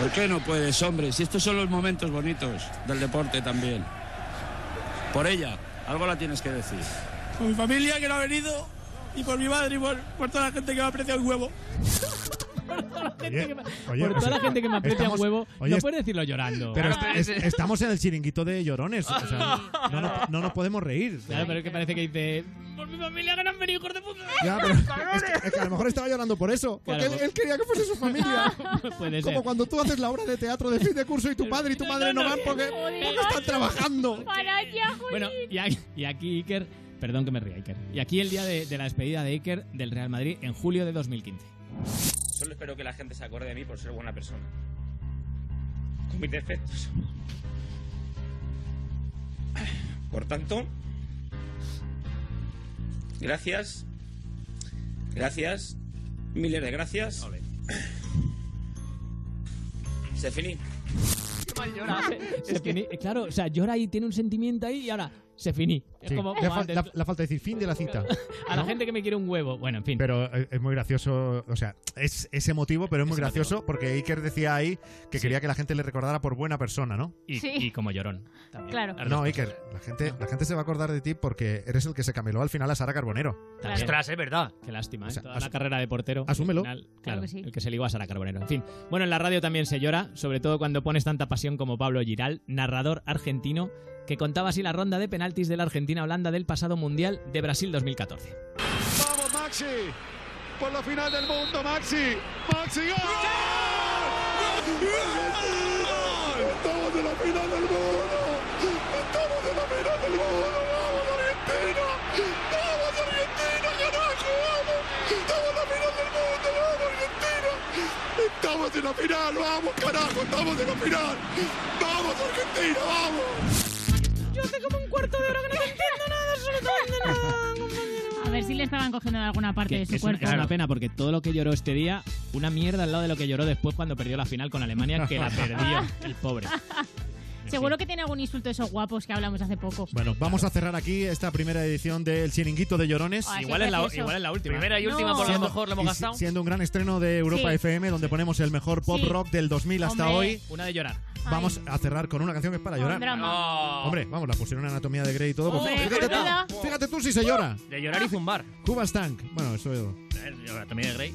¿Por qué no puedes, hombre? Si estos son los momentos bonitos del deporte también. Por ella, algo la tienes que decir. Por mi familia que no ha venido y por mi madre y por, por toda la gente que me aprecia el huevo. Oye, Por toda la gente que me aprecia estamos- un huevo, oye, no puedes decirlo llorando. Pero est- est- estamos en el chiringuito de llorones. O sea, no, no- no nos podemos reír. Claro, pero es que parece que dice... Por mi familia que no han venido, hijos de puta. Ya, pero es que, es que a lo mejor estaba llorando por eso. Porque Claro, él, él quería que fuese su familia. Puede ser. Como cuando tú haces la obra de teatro de fin de curso y tu padre y tu madre no van porque, porque están trabajando. Para ya, Bueno, y aquí, y aquí Iker... Perdón que me ría, Iker. Y aquí el día de, de la despedida de Iker del Real Madrid en julio de 2015. Solo espero que la gente se acuerde de mí por ser buena persona. Con mis defectos. Por tanto, gracias. Gracias. Miles de gracias. Se finí. Se fini- Claro, o sea, llora y tiene un sentimiento ahí y ahora se finí. Es Sí, como, como antes. la, la falta decir fin de la cita. A la ¿no? gente que me quiere un huevo. Bueno, en fin. Pero eh, es muy gracioso, o sea, es, es emotivo, pero es muy gracioso porque Iker decía ahí que Sí. quería que la gente le recordara por buena persona, ¿no? Y, Sí. y como llorón. también. Claro. No, Iker, la gente, la gente se va a acordar de ti porque eres el que se cameló al final a Sara Carbonero. También. Ostras, es verdad. Qué lástima, ¿eh? O sea, Toda as- la carrera de portero. asúmelo. al final, Claro claro, que sí. el que se ligó a Sara Carbonero. En fin. Bueno, en la radio también se llora, sobre todo cuando pones tanta pasión como Pablo Giral, narrador argentino, que contaba así la ronda de penaltis de la Argentina-Holanda del pasado Mundial de Brasil 2014. Vamos, Maxi. Por la final del mundo, Maxi. Maxi, ¡gol! Estamos en la final del mundo. Estamos en la final del mundo. Vamos, Argentina. Vamos, Argentina, carajo. Vamos. Estamos en la final del mundo. Vamos, Argentina. Estamos en la final. Vamos, carajo. Estamos en la final. Vamos, Argentina. Vamos. Yo hace como un cuarto de hora que no entiendo nada, absolutamente nada, A ver si le estaban cogiendo de alguna parte Que de su es, una, cuerpo. es una pena porque todo lo que lloró este día, una mierda al lado de lo que lloró después cuando perdió la final con Alemania, que la perdió, el pobre. Seguro que tiene algún insulto de esos guapos que hablamos hace poco. Bueno, vamos a cerrar aquí esta primera edición del Chiringuito de Llorones. Ay, qué Igual es, la, igual es la última. Primera y última, No. por lo Siendo- mejor lo hemos gastado. si- siendo un gran estreno de Europa Sí. FM, donde ponemos el mejor pop Sí. rock del 2000 hasta Hombre. hoy. Una de llorar. Vamos a cerrar con una canción que es para llorar. drama. Hombre, vamos, la pusieron en Anatomía de Grey y todo. pues Hombre, fíjate, tú, fíjate tú si se llora. De llorar y zumbar. Cuba Stank. Bueno, eso Eh, También de Grey.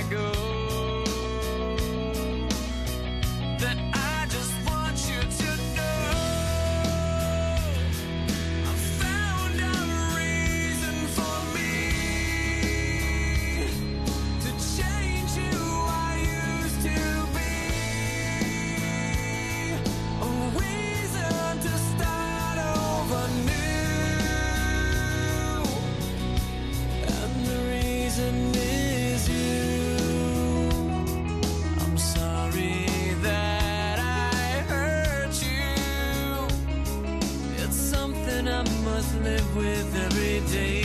with every day.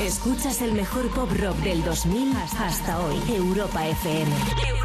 Escuchas el mejor pop rock del 2000 hasta hoy. Europa FM.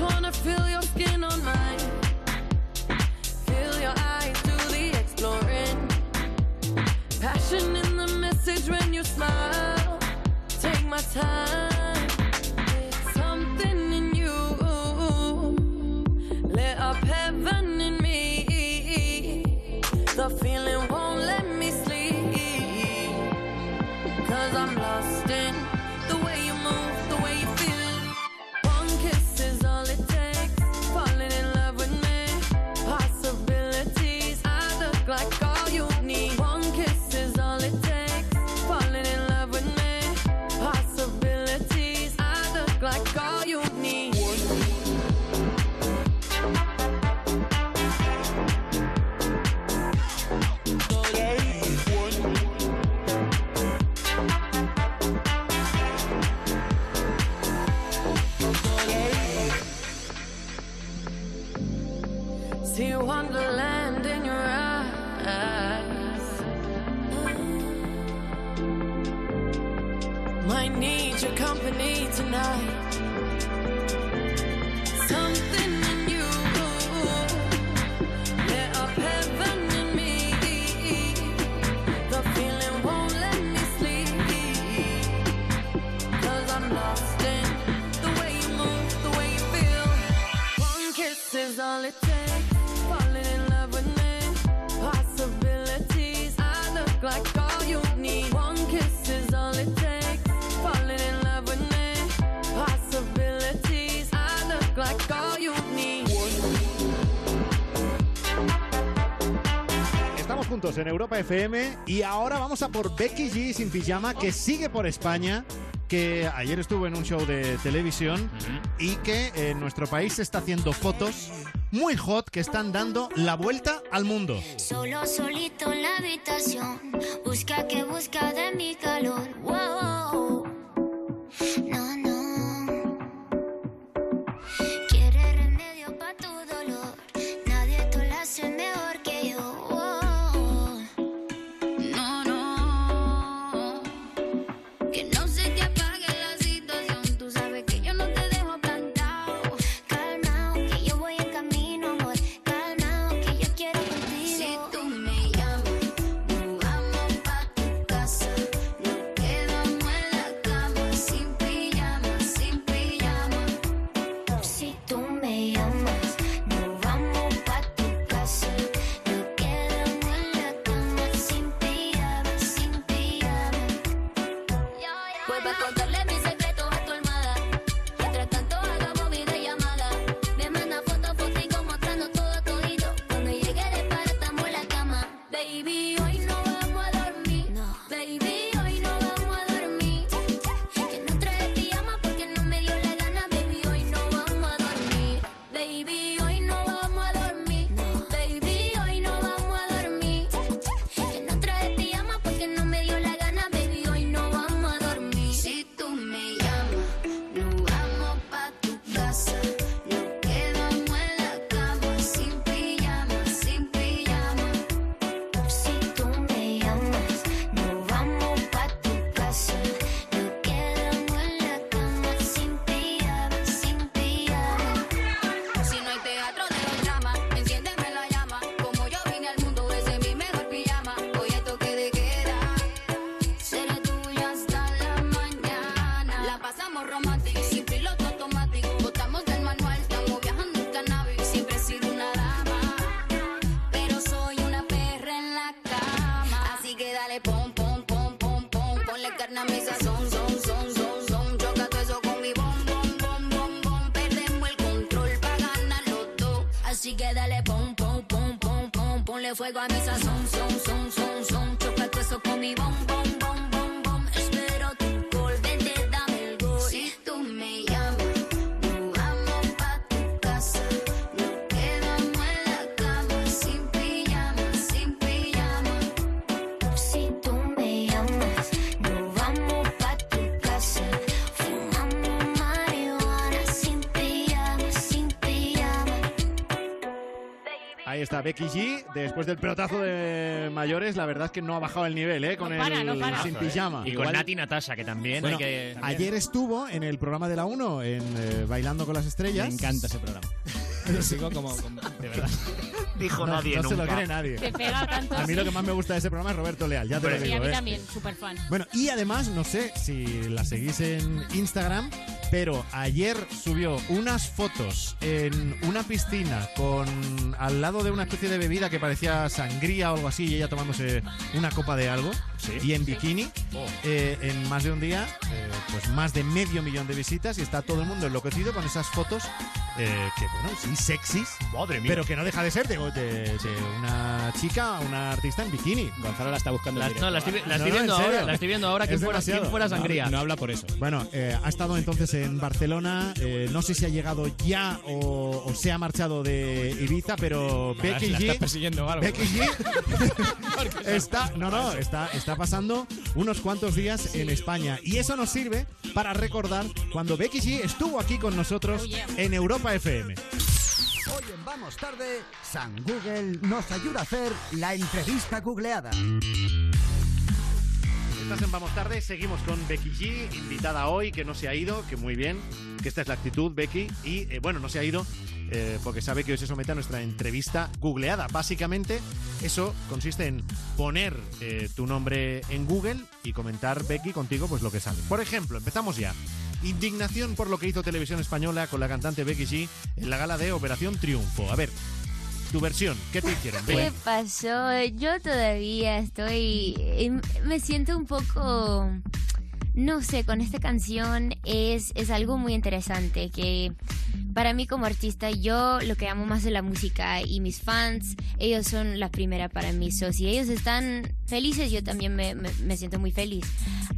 just wanna en Europa FM y ahora vamos a por Becky G sin pijama que sigue por España que ayer estuvo en un show de televisión y que en nuestro país se está haciendo fotos muy hot que están dando la vuelta al mundo. Solo solito en la habitación, busca que busca de mi calor. Que dale pom, pom, pom, pom, pom. Ponle fuego a mi sazón, son, son, son, son. Choca eso con mi bom, bom, Becky G, después del pelotazo de mayores, la verdad es que no ha bajado el nivel, ¿eh? Con No para, el no para. sin pijama. Y con Nati Natasha, que también Bueno, hay que... ayer estuvo en el programa de la 1, en eh, Bailando con las Estrellas. Me encanta ese programa. Lo sigo como, como- de verdad. Dijo no, nadie No se lo nunca. cree nadie. Te pega tanto, A mí sí. lo que más me gusta de ese programa es Roberto Leal, ya te lo Y a digo, mí ¿eh? también, súper fan. Bueno, y además, no sé si la seguís en Instagram, pero ayer subió unas fotos en una piscina con al lado de una especie de bebida que parecía sangría o algo así, y ella tomándose una copa de algo, y en bikini, eh, en más de un día, eh, pues más de medio millón de visitas, y está todo el mundo enloquecido con esas fotos eh, que, bueno, sí, sexys, Madre mía. pero que no deja de ser de, de- de una chica, una artista en bikini. Gonzalo la está buscando. La- no, la estoy, la estoy No, viendo en serio. ahora, la estoy viendo ahora. ¿Quién Es fuera, demasiado. quién fuera sangría? No, no habla por eso. Bueno, eh, ha estado entonces en Barcelona. eh, no sé si ha llegado ya o, o se ha marchado de Ibiza, pero La- Becky la G. está persiguiendo o algo. Becky G está, no, no, está, está pasando unos cuantos días en España. Y eso nos sirve para recordar cuando Becky G estuvo aquí con nosotros en Europa FM. Hoy en Vamos Tarde, San Google nos ayuda a hacer la entrevista googleada. estás en Vamos Tarde. Seguimos con Becky G, invitada hoy, que no se ha ido, que muy bien, que esta es la actitud, Becky. Y eh, bueno, no se ha ido eh, porque sabe que hoy se somete a nuestra entrevista googleada. Básicamente, eso consiste en poner eh, tu nombre en Google y comentar, Becky, contigo, pues lo que sale. Por ejemplo, empezamos ya. Indignación por lo que hizo Televisión Española con la cantante Becky G en la gala de Operación Triunfo. A ver, tu versión, ¿qué te hicieron? ¿Qué pasó? Yo todavía estoy... em, Me siento un poco... No sé, con esta canción es, es algo muy interesante que para mí como artista yo lo que amo más es la música y mis fans, ellos son la primera para mí. So, si ellos están felices, yo también me, me- me siento muy feliz.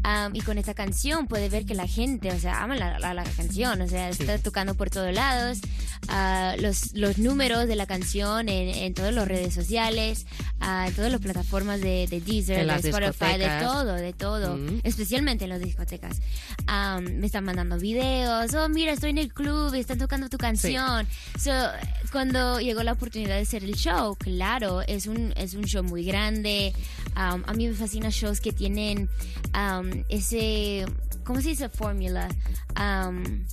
Am, y con esta canción puede ver que la gente, o sea, ama la, la- la canción, o sea, está tocando por todos lados. Ah, los, los números de la canción en, en todas las redes sociales, ah, en todas las plataformas de, de Deezer, En de Spotify, de todo, de todo, Mm. especialmente en las discotecas. Am, me están mandando videos, oh mira, estoy en el club y están tocando tu canción. So, cuando llegó la oportunidad de hacer el show, claro, es un, es un show muy grande. Am, a mí me fascinan shows que tienen am, ese, ¿cómo se dice? Fórmula. Am,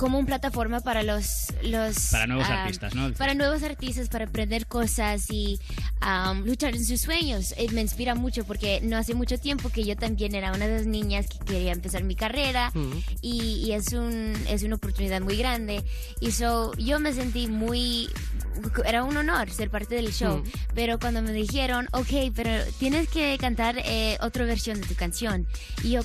como una plataforma para los, los Para nuevos ah, artistas, ¿no? Para nuevos artistas, para aprender cosas y am, luchar en sus sueños. Eh, me inspira mucho porque no hace mucho tiempo que yo también era una de las niñas que quería empezar mi carrera y, y es, un, es una oportunidad muy grande. Y so, yo me sentí muy... Era un honor ser parte del show. Mm. Pero cuando me dijeron, ok, pero tienes que cantar eh, otra versión de tu canción. Y yo,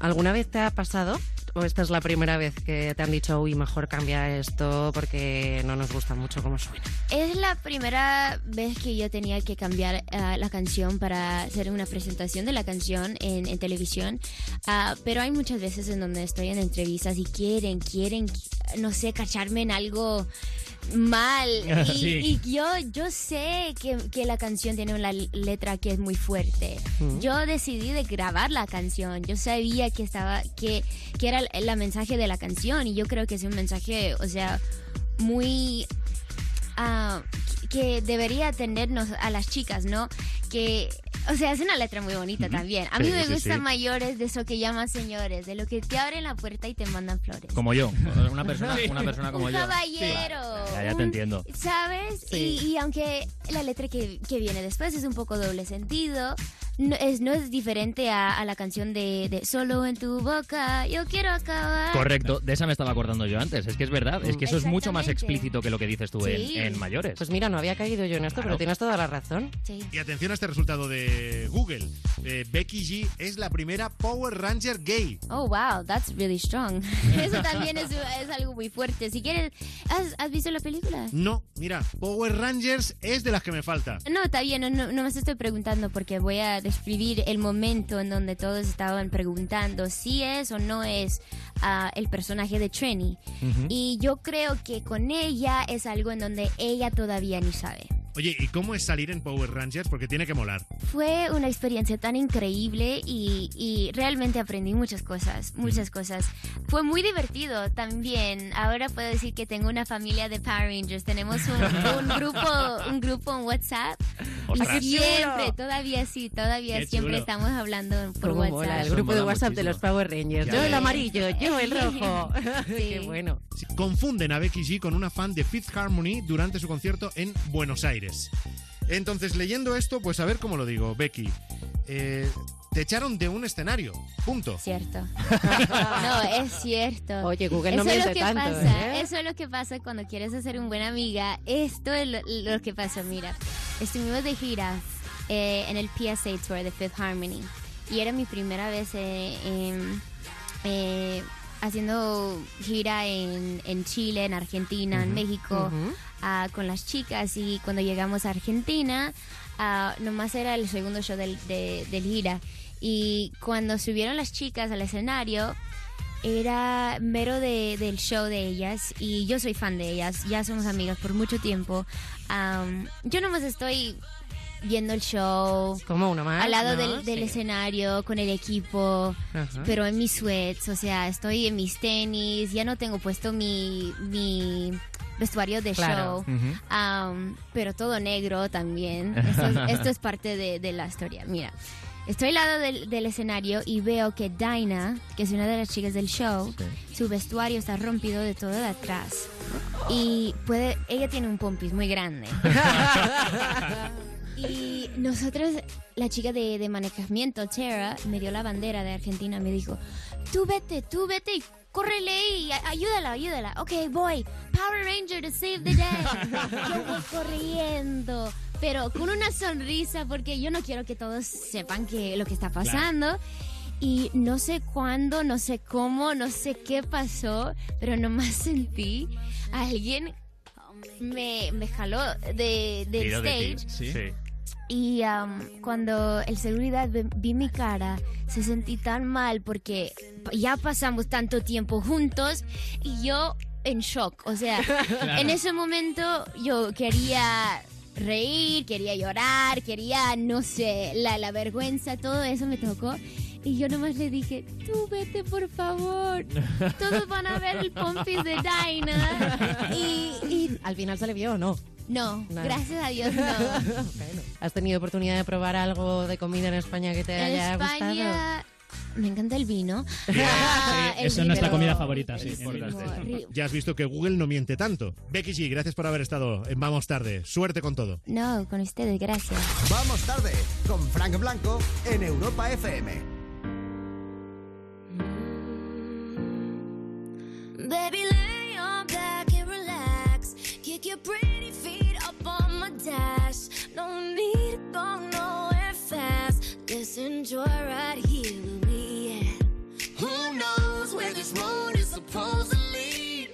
¿Alguna vez te ha pasado? ¿O esta es la primera vez que te han dicho, uy, mejor cambia esto porque no nos gusta mucho cómo suena? Es la primera vez que yo tenía que cambiar ah, la canción para hacer una presentación de la canción en, en televisión, Ah, pero hay muchas veces en donde estoy en entrevistas y quieren, quieren, no sé, cacharme en algo mal. Y, Sí. y yo, yo sé que, que la canción tiene una letra que es muy fuerte. Mm. Yo decidí de grabar la canción. Yo sabía que estaba, que, que era el, el mensaje de la canción y yo creo que es un mensaje, o sea, muy ah, que debería atendernos a las chicas, ¿no? Que, o sea, es una letra muy bonita también. A mí Sí, me sí, gusta sí. mayores de eso que llaman señores, de lo que te abren la puerta y te mandan flores. Como yo, una persona, una persona como Un yo. caballero. Ya, ya te un- entiendo. ¿Sabes? Sí. Y, y aunque la letra que, que viene después es un poco doble sentido, no es, no es diferente a, a la canción de, de Solo en tu boca, yo quiero acabar. Correcto, de esa me estaba acordando yo antes. Es que es verdad, es que eso es mucho más explícito que lo que dices tú en- Sí. en, mayores. Pues mira, no había caído yo en esto, Claro. pero tienes toda la razón. Y atención a este resultado de Google. Eh, Becky G es la primera Power Ranger gay. Oh, wow, that's really strong. Eso también es, es algo muy fuerte. Si quieres, ¿has, has visto la película? No, mira, Power Rangers es de las que me falta. No, está bien, no, no, me estoy preguntando porque voy a describir el momento en donde todos estaban preguntando si es o no es ah, el personaje de Trini. Y yo creo que con ella es algo en donde ella todavía ni sabe. Oye, ¿y cómo es salir en Power Rangers? Porque tiene que molar. Fue una experiencia tan increíble y, y realmente aprendí muchas cosas, muchas cosas. Fue muy divertido también. Ahora puedo decir que tengo una familia de Power Rangers. Tenemos un, un grupo, un grupo en WhatsApp. ¡Ostras! Y ¡Qué siempre, chulo! todavía sí, todavía ¡Qué siempre chulo! estamos hablando por Cómo WhatsApp. mola, el grupo de WhatsApp de los Power Rangers. Ya Yo el amarillo, yo el rojo. Qué bueno. Sí, Confunden a Becky G con una fan de Fifth Harmony durante su concierto en Buenos Aires. Entonces, leyendo esto, pues a ver cómo lo digo, Becky. eh, te echaron de un escenario. Punto. Cierto. No, es cierto. Oye, Google no eso es lo que tanto, pasa. ¿eh? Eso es lo que pasa cuando quieres hacer una buena amiga. Esto es lo, lo que pasa. Mira, estuvimos de gira eh, en el PSA Tour de Fifth Harmony y era mi primera vez eh, en- eh, haciendo gira en, en Chile, en Argentina, en Ujú, México ujú. Ah, con las chicas y cuando llegamos a Argentina ah, nomás era el segundo show del, de, del gira y cuando subieron las chicas al escenario era mero de- del show de ellas y yo soy fan de ellas, ya somos amigas por mucho tiempo. Am, yo nomás estoy viendo el show Como uno más. al lado ¿no? del, del Sí. escenario con el equipo, Ajá. pero en mis sweats, o sea, estoy en mis tenis, ya no tengo puesto mi, mi vestuario de Claro. show, pero todo negro también. Esto, es- esto es parte de, de la historia. Mira, Estoy al lado del, del escenario y veo que Dinah, que es una de las chicas del show, su vestuario está rompido de todo de atrás. Y puede, ella tiene un pompis muy grande. y nosotros, la chica de, de manejamiento, Tara, me dio la bandera de Argentina, me dijo, tú vete, tú vete y córrele y a- ayúdala, ayúdala. Ok, voy. Power Ranger to save the day. Yo voy corriendo, pero con una sonrisa porque yo no quiero que todos sepan que lo que está pasando. Y no sé cuándo, no sé cómo, no sé qué pasó, pero nomás sentí a alguien me, me jaló de, del Tiró de ti, stage. sí. Y cuando el seguridad vi mi cara, se sentí tan mal porque ya pasamos tanto tiempo juntos y yo en shock. O sea, Claro. en ese momento yo quería reír, quería llorar, quería, no sé, la, la vergüenza, todo eso me tocó. Y yo nomás le dije, tú vete por favor. Todos van a ver el pompis de Dinah. Y, y Al final se le vio o no. No, Nada. gracias a Dios no. Bueno, ¿Has tenido oportunidad de probar algo de comida en España que te En haya España me encanta el vino. Sí, el eso es nuestra comida favorita, sí. Ya has visto que Google no miente tanto. Becky G, gracias por haber estado en Vamos Tarde. Suerte con todo. No, con ustedes, gracias. Vamos tarde con Frank Blanco en Europa FM. Baby, Let's enjoy right here where we at. Who knows where this road is supposed to lead?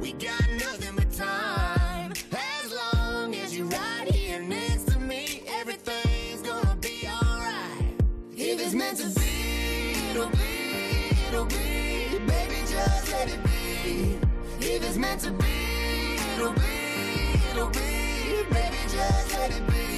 We got nothing but time. As long as you're right here next to me, everything's gonna be alright. If it's meant to be, it'll be, it'll be. Baby, just let it be. If it's meant to be, it'll be, it'll be. Baby, just let it be.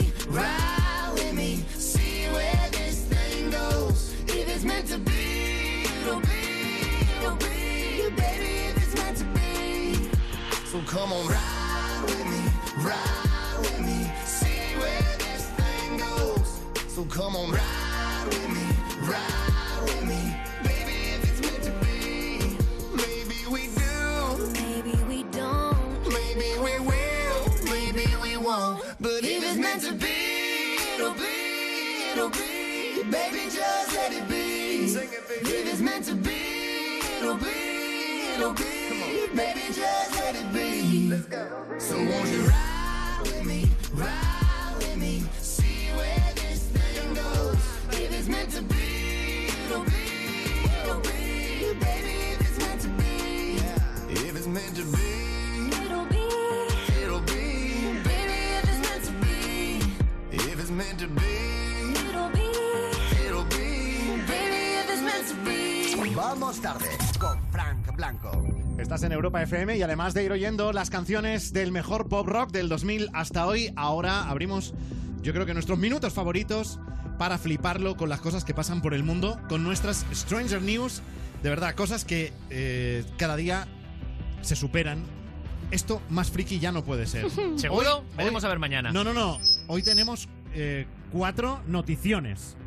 it's meant to be, it'll be, it'll be. Baby, if it's meant to be. So come on, ride with me, ride with me, see where this thing goes. So come on, ride with me, ride with me, baby, if it's meant to be. Maybe we do, maybe we don't, maybe we will, maybe we won't. But if it's meant to be, it'll be, it'll be. Be, it'll. Baby, just let it be. So won't you ride Estás en Europa FM y además de ir oyendo las canciones del mejor pop rock del 2000 hasta hoy, ahora abrimos, yo creo que nuestros minutos favoritos para fliparlo con las cosas que pasan por el mundo, con nuestras Stranger News. De verdad, cosas que eh, cada día se superan. Esto más friki ya no puede ser. ¿Seguro? Hoy- Veremos hoy- a ver mañana. No, no, no. Hoy tenemos eh, cuatro noticiones.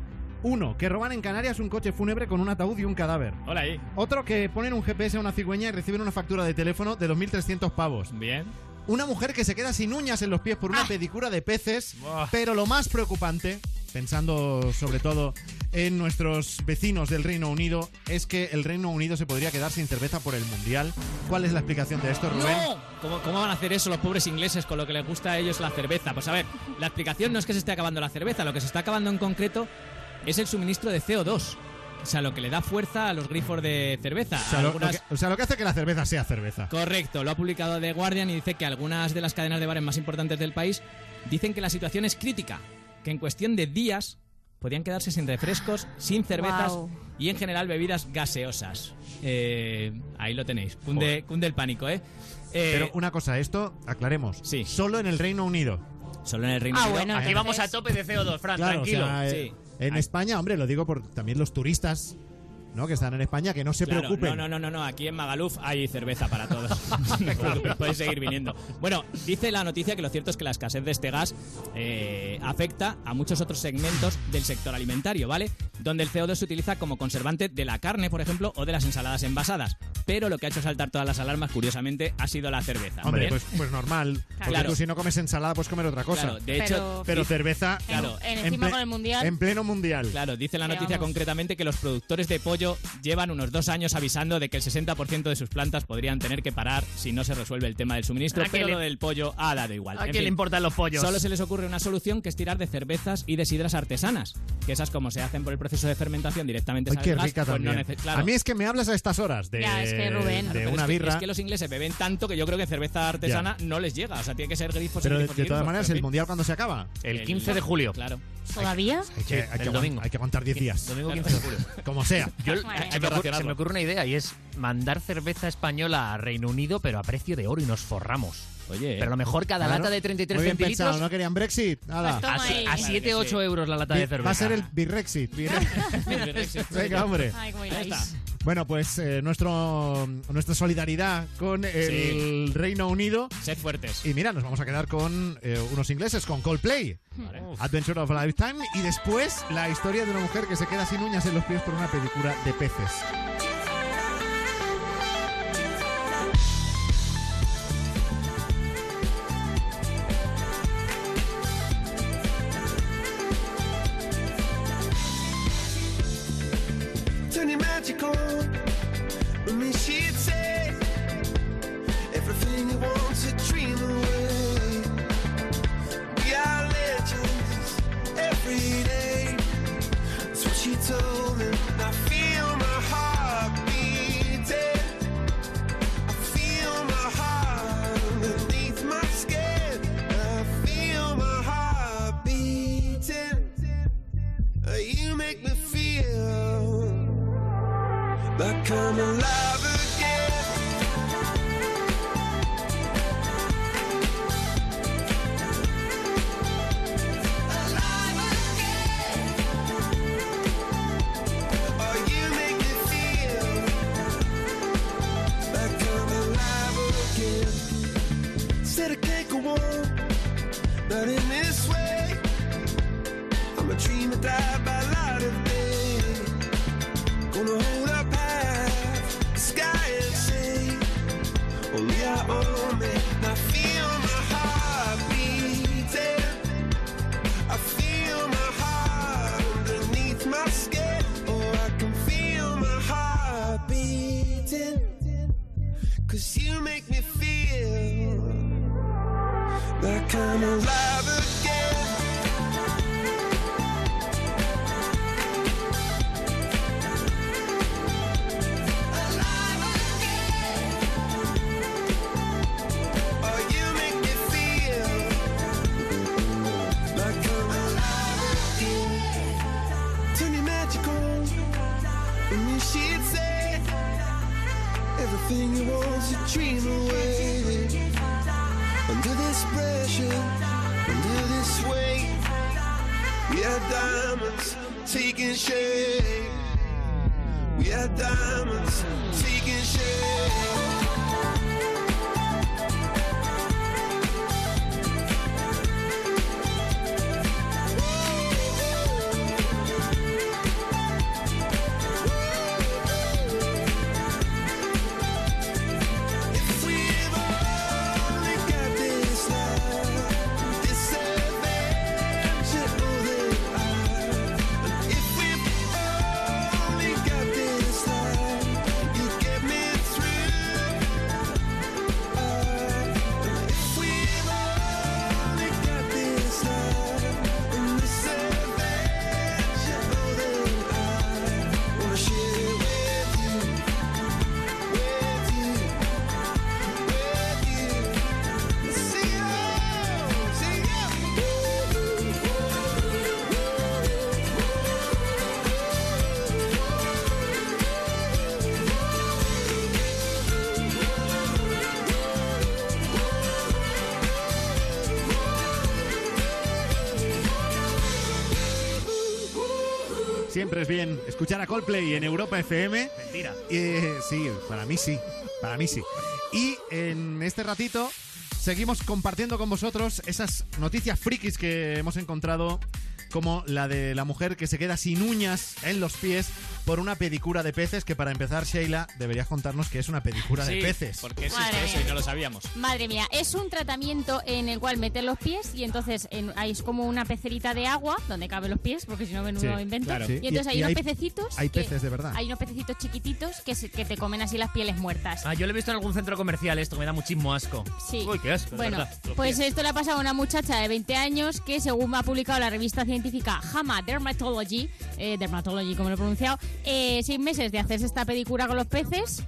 Uno, que roban en Canarias un coche fúnebre con un ataúd y un cadáver. Hola ahí. Otro que ponen un GPS a una cigüeña y reciben una factura de teléfono de 2.300 pavos. Bien. Una mujer que se queda sin uñas en los pies por una Ah. pedicura de peces. Pero lo más preocupante pensando sobre todo en nuestros vecinos del Reino Unido, es que el Reino Unido se podría quedar sin cerveza por el Mundial. ¿Cuál es la explicación de esto, Rubén? ¡No! ¿Cómo, cómo van a hacer eso los pobres ingleses con lo que les gusta a ellos la cerveza? Pues a ver, la explicación no es que se esté acabando la cerveza, lo que se está acabando en concreto es el suministro de CO2. O sea, lo que le da fuerza a los grifos de cerveza. O sea, lo, Algunas- lo que, o sea, lo que hace que la cerveza sea cerveza. Correcto, lo ha publicado The Guardian y dice que algunas de las cadenas de bares más importantes del país dicen que la situación es crítica, que en cuestión de días podrían quedarse sin refrescos, sin cervezas y en general bebidas gaseosas. Eh, ahí lo tenéis, cunde, cunde el pánico, ¿eh? Eh, Pero una cosa, esto, aclaremos, Sí. solo en el Reino Unido. Solo en el Reino Ah, Unido. bueno, Aquí vamos a tope de CO2, Fran, Claro, o tranquilo. sea, sí. En España, hombre, lo digo por también los turistas, ¿no? Que están en España, que no se Claro, preocupen. No, no, no, no, no, aquí en Magaluf hay cerveza para todos. Podéis seguir viniendo. Bueno, dice la noticia que lo cierto es que la escasez de este gas eh, afecta a muchos otros segmentos del sector alimentario, ¿vale? Donde el CO2 se utiliza como conservante de la carne, por ejemplo, o de las ensaladas envasadas. Pero lo que ha hecho saltar todas las alarmas, curiosamente, ha sido la cerveza. Hombre, pues, pues normal. Porque Claro. tú si no comes ensalada, puedes comer otra cosa. Claro, de hecho, Pero cerveza, Claro. En- encima ple- con el Mundial. En pleno mundial. Claro, dice la noticia concretamente que los productores de pollo llevan unos dos años avisando de que el 60% de sus plantas podrían tener que parar si no se resuelve el tema del suministro, ¿A pero le- lo del pollo ha dado igual. ¿A En quién le importan los pollos? Solo se les ocurre una solución que es tirar de cervezas y de sidras artesanas, que esas como se hacen por el proceso de fermentación directamente Ay, qué gas, rica pues también. claro. A mí es que me hablas a estas horas de, Ya, es que Rubén. de una es que, birra. Es que los ingleses beben tanto que yo creo que cerveza artesana no les llega. O sea, tiene que ser grifos Pero de, grifos de todas grifos, maneras, ¿el mundial cuándo se acaba? El 15 de julio. Claro. ¿Todavía? Hay que, hay que el aguant- domingo. hay que acontar 10 días. Domingo 15 de julio. Como sea. Yo- Bueno. se, Hay me que se me ocurre una idea y es mandar cerveza española a Reino Unido, pero a precio de oro y nos forramos. Oye, Pero a lo mejor cada Claro. lata de 33 Muy bien centilitros pensado, ¿no querían Brexit? Nada. Pues a, ahí. a Claro 7, que 8 sí. euros la lata de cerveza. Va a ser el Birrexit. Venga, hombre. Ay, Bueno, pues eh, nuestro, nuestra solidaridad con el Reino Unido. Sed fuertes. Y mira, nos vamos a quedar con eh, unos ingleses, con Coldplay. Vale. Adventure of a Lifetime. Y después la historia de una mujer que se queda sin uñas en los pies por una película de peces. Bien escuchar a Coldplay en Europa FM. Mentira. Eh, sí, para mí sí, para mí sí. Y en este ratito seguimos compartiendo con vosotros esas noticias frikis que hemos encontrado, como la de la mujer que se queda sin uñas en los pies por una pedicura de peces, que para empezar, Sheila, deberías contarnos que es una pedicura de peces. porque existe Madre eso y no lo sabíamos. Madre mía, es un tratamiento en el cual metes los pies y entonces en- hay es como una pecerita de agua donde caben los pies, porque si no, menudo Sí, invento. claro. Sí. Y entonces hay y unos hay- pececitos. hay que- peces de verdad. Hay unos pececitos chiquititos que, se- que te comen así las pieles muertas. Ah, yo lo he visto en algún centro comercial esto, me da muchísimo asco. Sí. Uy, qué asco, Bueno, verdad. Pues pies. esto le ha pasado a una muchacha de 20 años que, según ha publicado la revista científica Hama Dermatology, eh, Dermatology como lo he pronunciado, eh, seis meses de hacerse esta pedicura con los peces,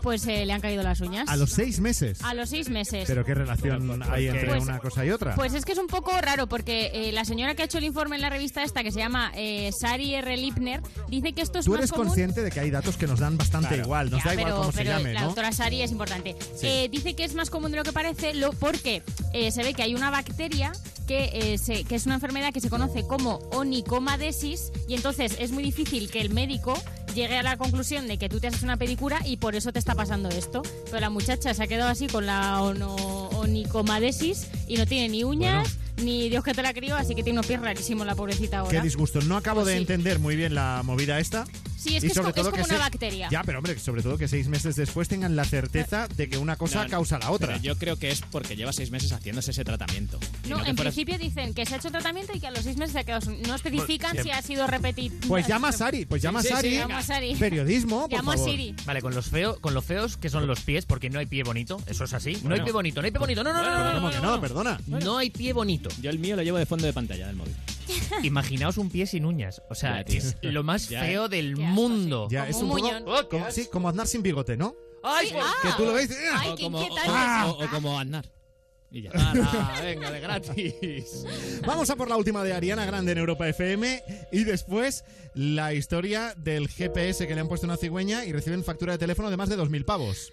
pues eh, le han caído las uñas. A los seis meses. A los seis meses. Pero qué relación hay entre Pues- una cosa y otra. Pues es que es un poco raro porque eh, la señora que ha hecho el informe en la revista esta, que se llama eh, Sari R. Lipner, dice que esto es Tú más eres común... consciente de que hay datos que nos dan bastante Claro. igual, nos Ya, da igual pero, cómo se pero llame, la ¿no? doctora Sari es importante. Sí. Eh, dice que es más común de lo que parece lo, porque eh, se ve que hay una bacteria que, eh, se- que es una enfermedad que se conoce como onicomadesis y entonces es muy difícil que el médico llegue a la conclusión de que tú te haces una pedicura y por eso te está pasando esto. Pero la muchacha se ha quedado así con la ono- onicomadesis y no tiene ni uñas ni Dios que te la crió, así que tiene unos pies rarísimos la pobrecita ahora. Qué disgusto. No acabo Pues de sí. entender muy bien la movida esta. Sí, es Y que es, sobre es todo como que una bacteria. Ya, pero hombre, sobre todo que seis meses después tengan la certeza de que una cosa No, no, causa la otra. pero yo creo que es porque lleva seis meses haciéndose ese tratamiento. No, que en fuera- principio dicen que se ha hecho tratamiento y que a los seis meses se ha quedado. No especifican Pues, si ha sido repetido. Pues llama a Sari, pues llama a Sí, sí, Sari. sí, llama a Sari. Periodismo, por Llamo a favor. Siri. Vale, con los feos, con los feos que son los pies, porque no hay pie bonito, eso es así. no hay pie bonito, no hay pie bonito. No, no, no, no, no, ¿Cómo no, no, no? Perdona. No hay pie bonito. Yo el mío lo llevo de fondo de pantalla del móvil. Imaginaos un pie sin uñas. O sea, Ya, es lo más Ya, feo eh. del mundo. Ya, Como es un un poco. muñón. Oh, qué como, asco. sí, como andar sin bigote, ¿no? Ay, Sí, ah. Que tú lo ves. Ay, o, como, o- o- o como Aznar. Y ya. Ala, venga, de gratis. Vamos a por la última de Ariana Grande en Europa FM y después la historia del GPS que le han puesto a una cigüeña y reciben factura de teléfono de más de 2.000 pavos.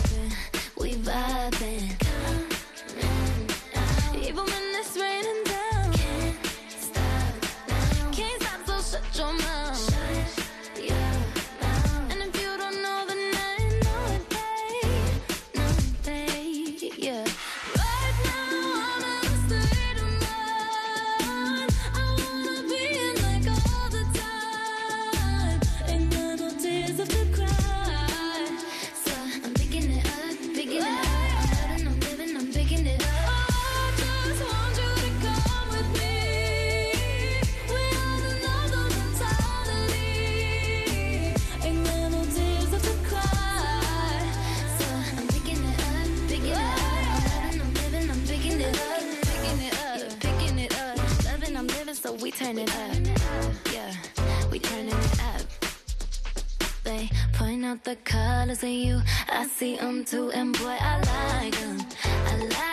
You. I see them too, and boy, I like them. I like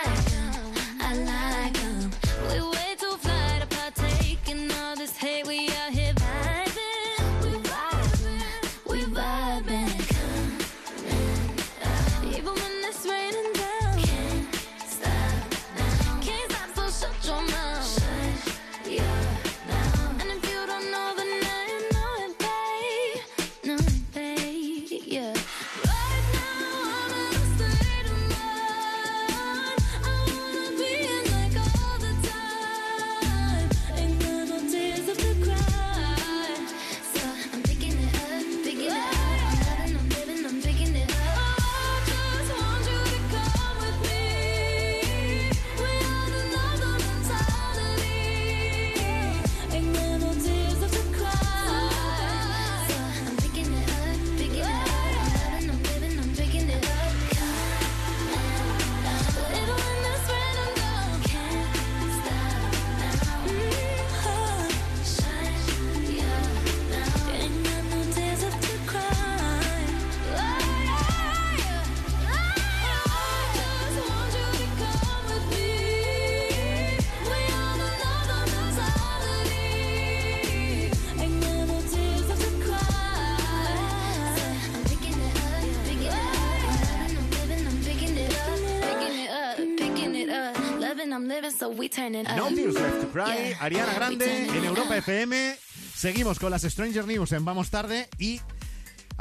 Ariana Grande en. Europa FM. Seguimos con las Stranger News en Vamos Tarde y...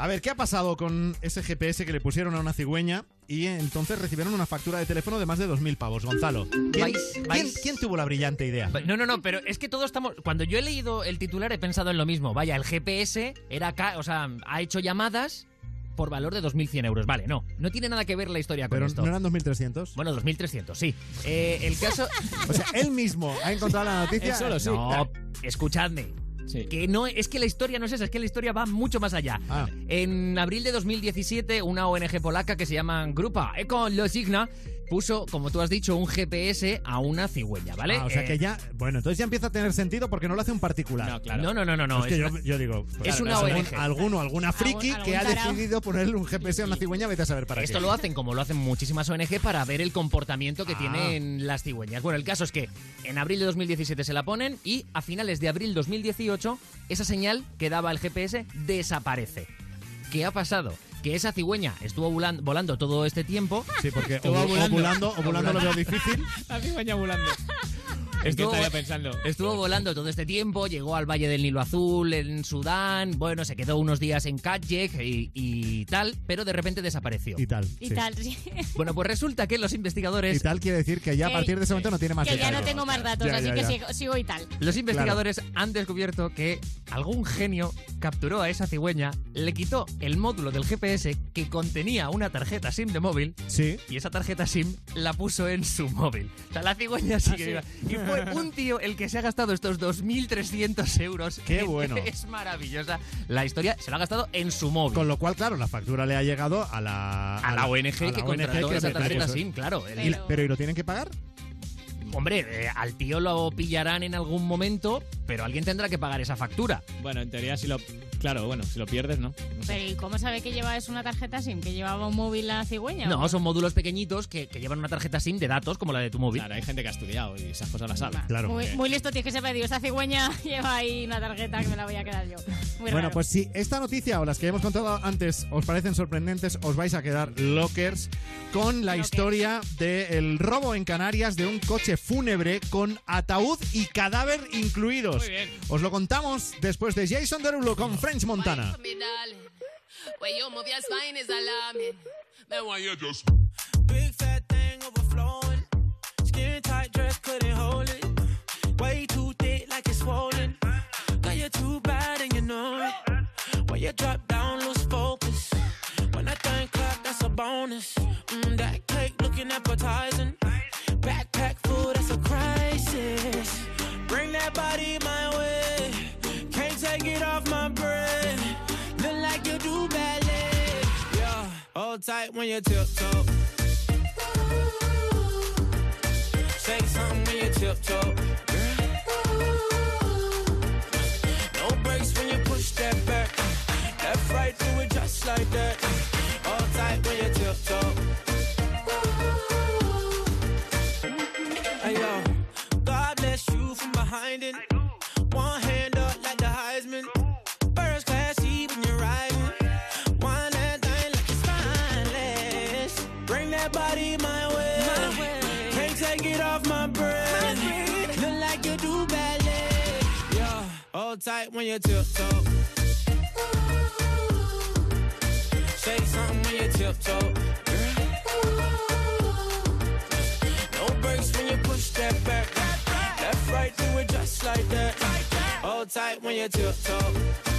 A ver, ¿qué ha pasado con ese GPS que le pusieron a una cigüeña y entonces recibieron una factura de teléfono de más de 2.000 pavos? Gonzalo, ¿quién, Vais- quién- vais- quién tuvo la brillante idea? No, no, no, pero es que todos estamos. Cuando yo he leído el titular he pensado en lo mismo. Vaya, el GPS era o sea, ha hecho llamadas por valor de 2.100 euros. Vale, no, no tiene nada que ver la historia con esto. no eran 2.300. Bueno, 2.300, sí. Eh, el caso. O sea, él mismo ha encontrado la noticia. No, escuchadme. Que no, es que la historia no es esa, es que la historia va mucho más allá. Ah. En abril de 2017, una ONG polaca que se llama Grupa Ecologicna puso, como tú has dicho, un GPS a una cigüeña, ¿vale? Ah, o sea Eh, que ya, bueno, entonces ya empieza a tener sentido porque no lo hace un particular. No, claro. No, no, no, no, no, Es yo, una- yo digo, pues, es una algún- ONG. alguno, alguna friki Algún- que ha tarao. decidido ponerle un GPS a una cigüeña, vete a saber para Esto qué. lo hacen como lo hacen muchísimas ONG para ver el comportamiento que Ah. tienen las cigüeñas. Bueno, el caso es que en abril de 2017 se la ponen y a finales de abril 2018 esa señal que daba el GPS desaparece. ¿Qué ha pasado? Que esa cigüeña estuvo volan- volando todo este tiempo. Sí, porque Estuvo ovu- ovulando. ovulando, ovulando lo veo difícil. La cigüeña volando. ¿En qué Estuvo, estaría pensando? estuvo volando todo este tiempo, llegó al Valle del Nilo Azul, en Sudán, bueno, se quedó unos días en Katjek y, y tal, pero de repente desapareció. Y tal. Y tal, sí. Bueno, pues resulta que los investigadores... Y tal quiere decir que ya a partir de ese momento no tiene más Que ya no tengo más datos, Ya, así ya, que sigo, sigo y tal. Los investigadores han descubierto que algún genio capturó a esa cigüeña, le quitó el módulo del GPS que contenía una tarjeta SIM de móvil Sí. y esa tarjeta SIM la puso en su móvil. O sea, la cigüeña sigue viva. Y fue un tío el que se ha gastado estos 2.300 euros. Qué En- bueno. Es maravillosa. La historia se lo ha gastado en su móvil. Con lo cual, claro, la factura le ha llegado a la... A la ONG a la que ONG contrató esa tarjeta eso es. SIM, claro. El- Y- pero ¿y lo tienen que pagar? Hombre, eh, al tío lo pillarán en algún momento, pero alguien tendrá que pagar esa factura. Bueno, en teoría si lo... Claro, bueno, si lo pierdes, ¿no? No sé. Pero ¿y cómo sabe que lleva es una tarjeta SIM? ¿Que llevaba un móvil la cigüeña? No, son módulos pequeñitos que, que llevan una tarjeta SIM de datos como la de tu móvil. Claro, hay gente que ha estudiado y esas cosas las sabe. Claro. Muy, muy listo, tienes que sepa, digo, esta cigüeña lleva ahí una tarjeta que me la voy a quedar yo. Muy Bueno, raro. pues si esta noticia o las que hemos contado antes os parecen sorprendentes, os vais a quedar lockers con la historia del robo en Canarias de un coche fúnebre con ataúd y cadáver incluidos. Muy bien. Os lo contamos después de Jason Derulo con French Montana. me, darling. Where you move your spine is alarming. Then why you just Big fat thing overflowing. Skin tight dress couldn't hold it. Way too thick like it's swollen. Girl, you're too bad and you know it. When you drop down, lose tight when you tiptoe. Say something when you tiptoe. No brakes when you push that back. Left, right, do it just like that. Tight when you tiptoe. Say something when you tiptoe. No brakes when you push that back. Left, right, do it just like that. Hold tight when you tiptoe.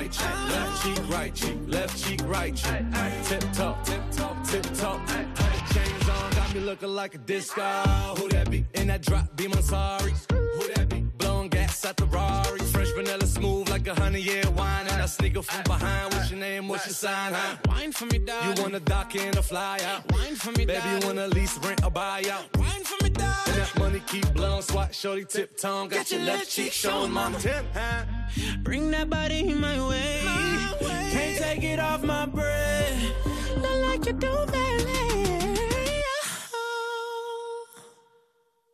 Right cheek, left cheek, right cheek, left cheek, right cheek. Tip top, tip top, tip top. Chains on, got me looking like a disco. Who that be? In that drop, be my sorry. Who that gas at the Rari. Fresh vanilla smooth like a honey year wine. And I sneaker from behind. What's your name? What's your sign? Huh? Wine for me, darling. You wanna dock in or fly out? Wine for me, Baby, you wanna lease, rent, or buy out? Wine for me, darling. And that money keep blowing, swat, shorty, tip tongue. Got, Got your your left left cheek showing, mama. Tip, huh? Bring that body in my way. Can't take it off my breath. Not like you do, baby.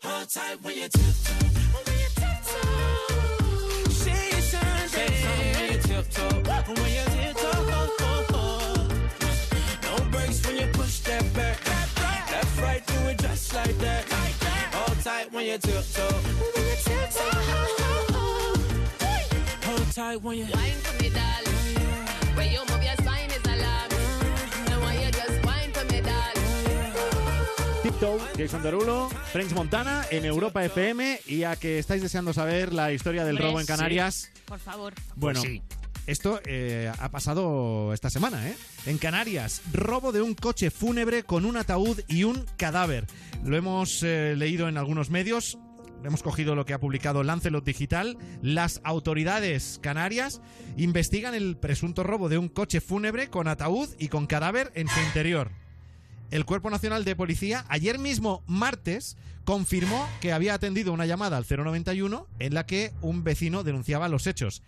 Hold tight when you tiptoe. Something when you tiptoe. When you tiptoe. No brakes when you push that back. Left, right, do it just like that. Hold tight when you tiptoe. When you tiptoe. Hold tight when you. Wine for me, darling. Where you move your spine is alarming. And why you just wine for me, darling. Tiptoe, Jason Derulo, French Montana en Europa FM y a que estáis deseando saber la historia del Hombre, robo en sí. Canarias. Por favor. Bueno, Pues sí. Esto eh, ha pasado esta semana, ¿eh? En Canarias, robo de un coche fúnebre con un ataúd y un cadáver. Lo hemos eh, leído en algunos medios. Hemos cogido lo que ha publicado Lancelot Digital. Las autoridades canarias investigan el presunto robo de un coche fúnebre con ataúd y con cadáver en su interior. El Cuerpo Nacional de Policía ayer mismo, martes, confirmó que había atendido una llamada al 091 en la que un vecino denunciaba los hechos.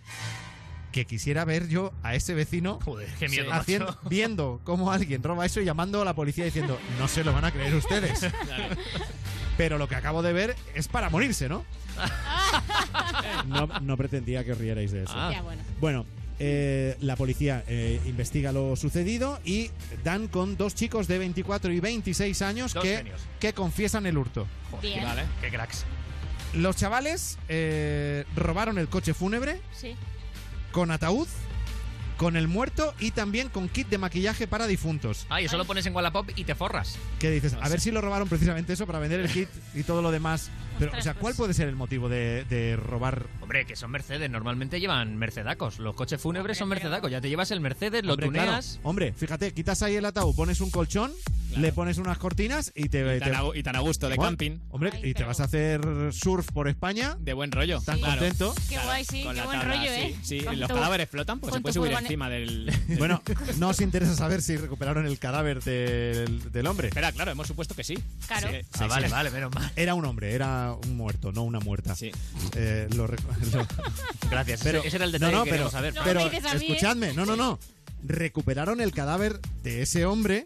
Que quisiera ver yo a ese vecino qué miedo, haciendo- macho. viendo cómo alguien roba eso y llamando a la policía diciendo, no se lo van a creer ustedes. Pero lo que acabo de ver es para morirse, ¿no? No, no pretendía que os rierais de eso. Ah. Ya, bueno. Bueno, eh, la policía eh, investiga lo sucedido y dan con dos chicos de 24 y 26 años que, que confiesan el hurto. Bien. Vale, qué cracks. Los chavales eh, robaron el coche fúnebre Sí. Con ataúd, con el muerto y también con kit de maquillaje para difuntos. Ah, y eso lo pones en Wallapop y te forras. ¿Qué dices? A ver si lo robaron precisamente eso para vender el kit y todo lo demás. Pero, o sea, ¿cuál puede ser el motivo de, de robar? Hombre, que son Mercedes. Normalmente llevan Mercedacos. Los coches fúnebres son Mercedacos. Ya te llevas el Mercedes, lo Hombre, claro. Hombre, fíjate, quitas ahí el ataúd, pones un colchón, le pones unas cortinas y te... Y tan te- a gu- y tan a gusto, de Bueno, camping. Hombre, y te vas a hacer surf por España. De buen rollo. Tan Claro. contento. Qué guay, sí. Con Qué la buen tabla, rollo, sí. ¿eh? Sí, Con los tu- cadáveres flotan, pues con se puede tu subir furgone- encima del... Bueno, no os interesa saber si recuperaron el cadáver del, del hombre. Espera, claro, hemos supuesto que sí. Claro. Sí, Ah, sí, vale, sí. vale, menos mal. Era un hombre, era un muerto, no una muerta. Sí. Eh, lo Gracias. Pero, ese era el detalle no, no, que pero, saber. No, pero ¿eh? escuchadme, no, no, no. Recuperaron el cadáver de ese hombre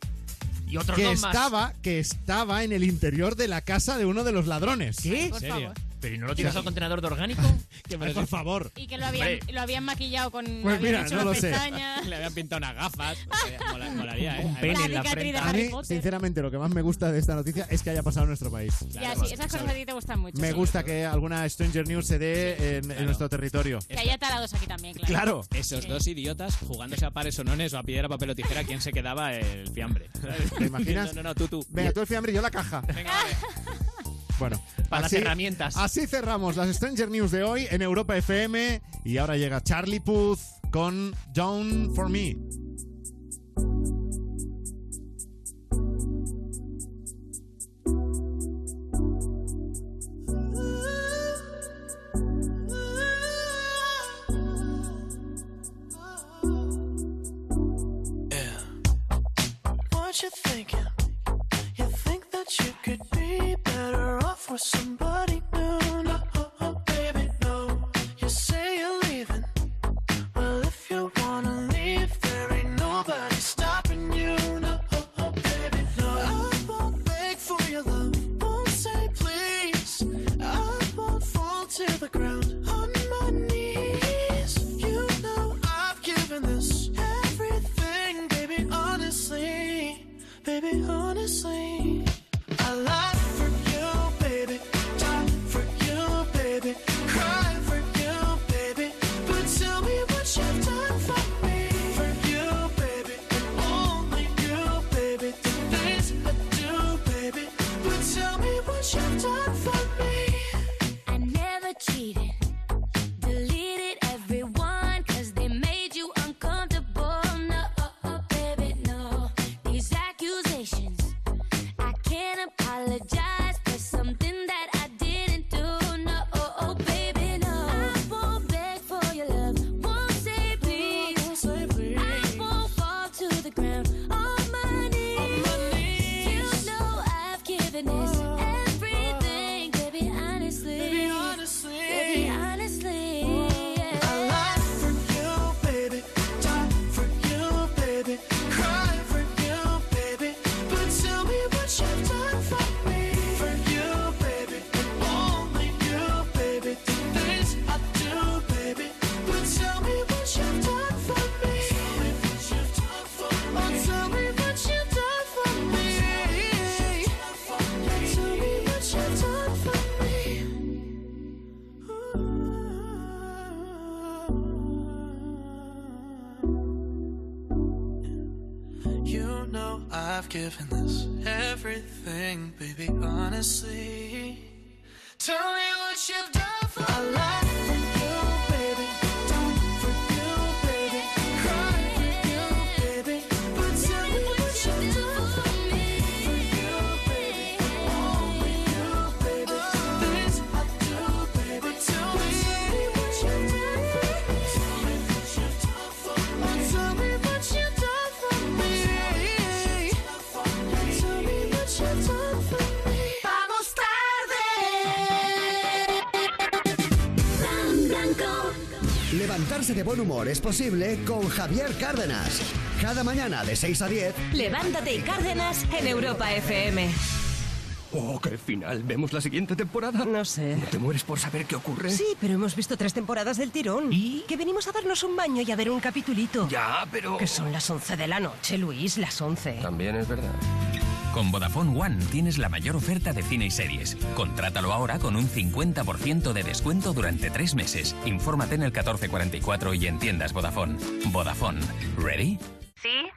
Y otros que más. estaba, que estaba en el interior de la casa de uno de los ladrones. ¿Qué? Por serio? Favor. ¿Pero y no lo tiras al contenedor de orgánico? Ay, por favor. Y que lo habían, Hombre. lo habían maquillado con. Pues habían mira, hecho no lo sé. pestañas. Le habían pintado unas gafas. Mola- molaría, ¿eh? Un pene La en la cicatriz frente. de A Harry mí, Potter. sinceramente, lo que más me gusta de esta noticia es que haya pasado en nuestro país. Ya, sí, esas cosas a ti te gustan mucho. Me sí. gusta que alguna Stranger News se dé en, en Claro. nuestro territorio. Que haya talados aquí también, claro. Claro. Esos dos idiotas jugándose a pares o nones o a piedra, papel o tijera, ¿quién se quedaba el fiambre? ¿Te imaginas? No, no, no, tú, tú. Venga, tú el fiambre y yo la caja. Venga, vale. Bueno, Para las herramientas. Así cerramos las Stranger News de hoy en Europa FM. Y ahora llega Charlie Puth con Down for Me. What better off with somebody humor es posible con Javier Cárdenas. Cada mañana de 6 a 10. Levántate y Cárdenas en Europa FM. Oh, qué final. ¿Vemos la siguiente temporada? No sé. ¿No te mueres por saber qué ocurre? Sí, pero hemos visto tres temporadas del tirón. ¿Y? Que venimos a darnos un baño y a ver un capitulito. Ya, pero... Que son las 11 de la noche, Luis, las 11. También es verdad. Con Vodafone One tienes la mayor oferta de cine y series. Contrátalo ahora con un 50% de descuento durante tres meses. Infórmate en el 1444 y en tiendas Vodafone. Vodafone. ¿Ready?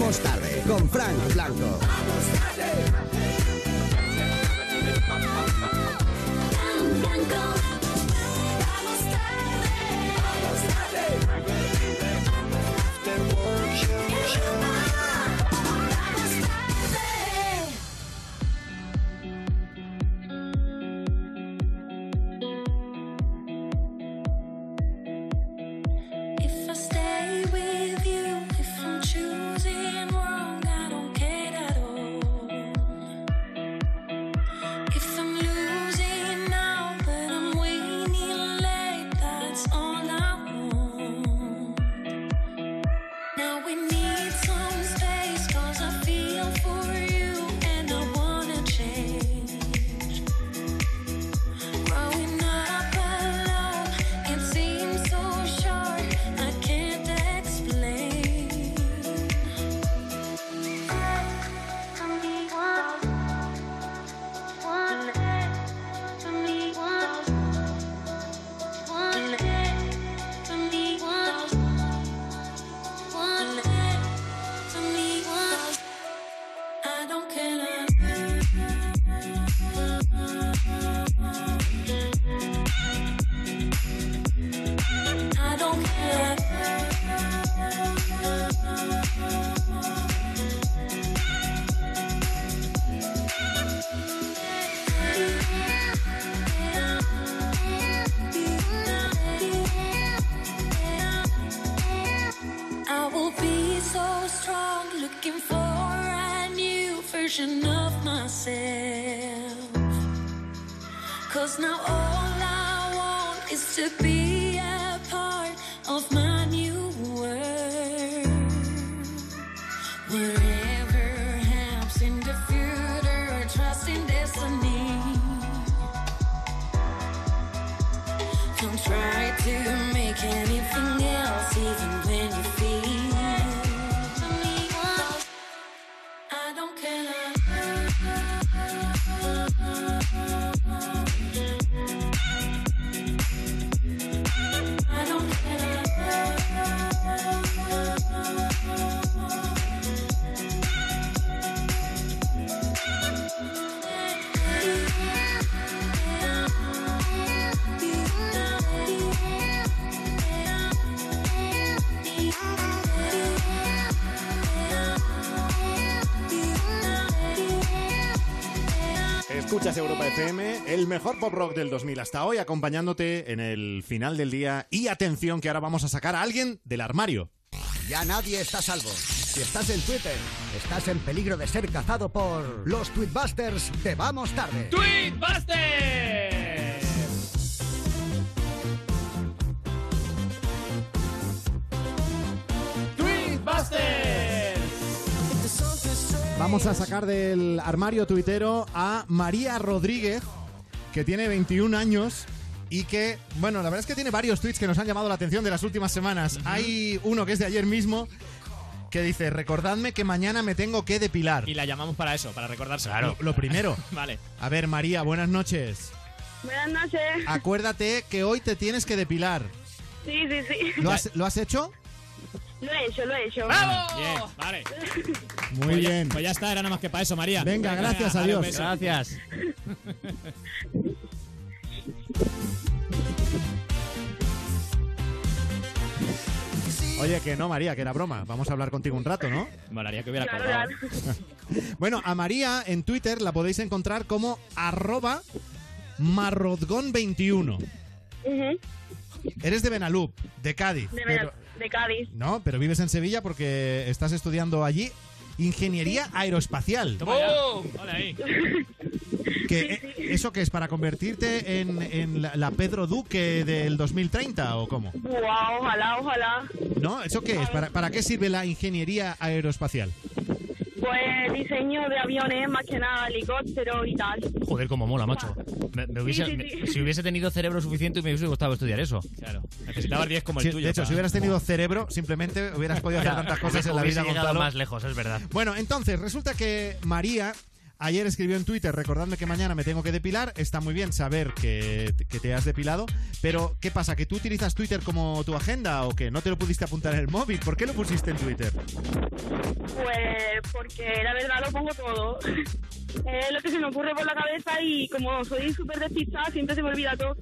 Vamos tarde con Frank Blanco. If rock del 2000 hasta hoy, acompañándote en el final del día. Y atención, que ahora vamos a sacar a alguien del armario. Ya nadie está a salvo. Si estás en Twitter, estás en peligro de ser cazado por los Tweetbusters de Vamos Tarde. ¡Tweetbusters! Vamos a sacar del armario tuitero a María Rodríguez, que tiene 21 años y que, bueno, la verdad es que tiene varios tweets que nos han llamado la atención de las últimas semanas. Hay uno que es de ayer mismo que dice, recordadme que mañana me tengo que depilar. Y la llamamos para eso, para recordárselo. Lo, lo primero. vale. A ver, María, buenas noches. Buenas noches. Acuérdate que hoy te tienes que depilar. Sí, sí, sí. ¿Lo has, ¿lo has hecho? Lo he hecho, lo he hecho. Bien, vale. Muy Pues ya- bien. Pues ya está, era nada más que para eso, María. Venga, gracias, adiós. beso. Gracias. Oye, que no, María, que era broma. Vamos a hablar contigo un rato, ¿no? Molaría que hubiera Claro. Bueno, a María en Twitter la podéis encontrar como arroba marrodgón21. Ujú. Eres de Benalup, de Cádiz. de, pero- de Cádiz. no, pero vives en Sevilla porque estás estudiando allí ingeniería aeroespacial. Ya. Hola ahí. Que, eh, ¿Eso qué es? ¿Para convertirte en, en la, la Pedro Duque del 2030 o cómo? Wow, ojalá, ojalá. ¿No? ¿Eso qué es? ¿Para, para qué sirve la ingeniería aeroespacial? Pues diseño de aviones, más que nada helicópteros y tal. Joder, cómo mola, macho. Me- me hubiese- sí, me- sí. si hubiese tenido cerebro suficiente, me hubiese gustado estudiar eso. Claro. Necesitabas 10 como el Sí, tuyo. de hecho, para- si hubieras tenido cerebro, simplemente hubieras podido hacer tantas cosas en la Hubiese vida, llegado más lejos, es verdad. Bueno, entonces, resulta que María ayer escribió en Twitter, recordadme que mañana me tengo que depilar. Está muy bien saber que, que te has depilado, pero ¿qué pasa? ¿Que tú utilizas Twitter como tu agenda o que no te lo pudiste apuntar en el móvil? ¿Por qué lo pusiste en Twitter? Pues porque la verdad lo pongo todo. Es lo que se me ocurre por la cabeza y como soy súper despistada, siempre se me olvida todo.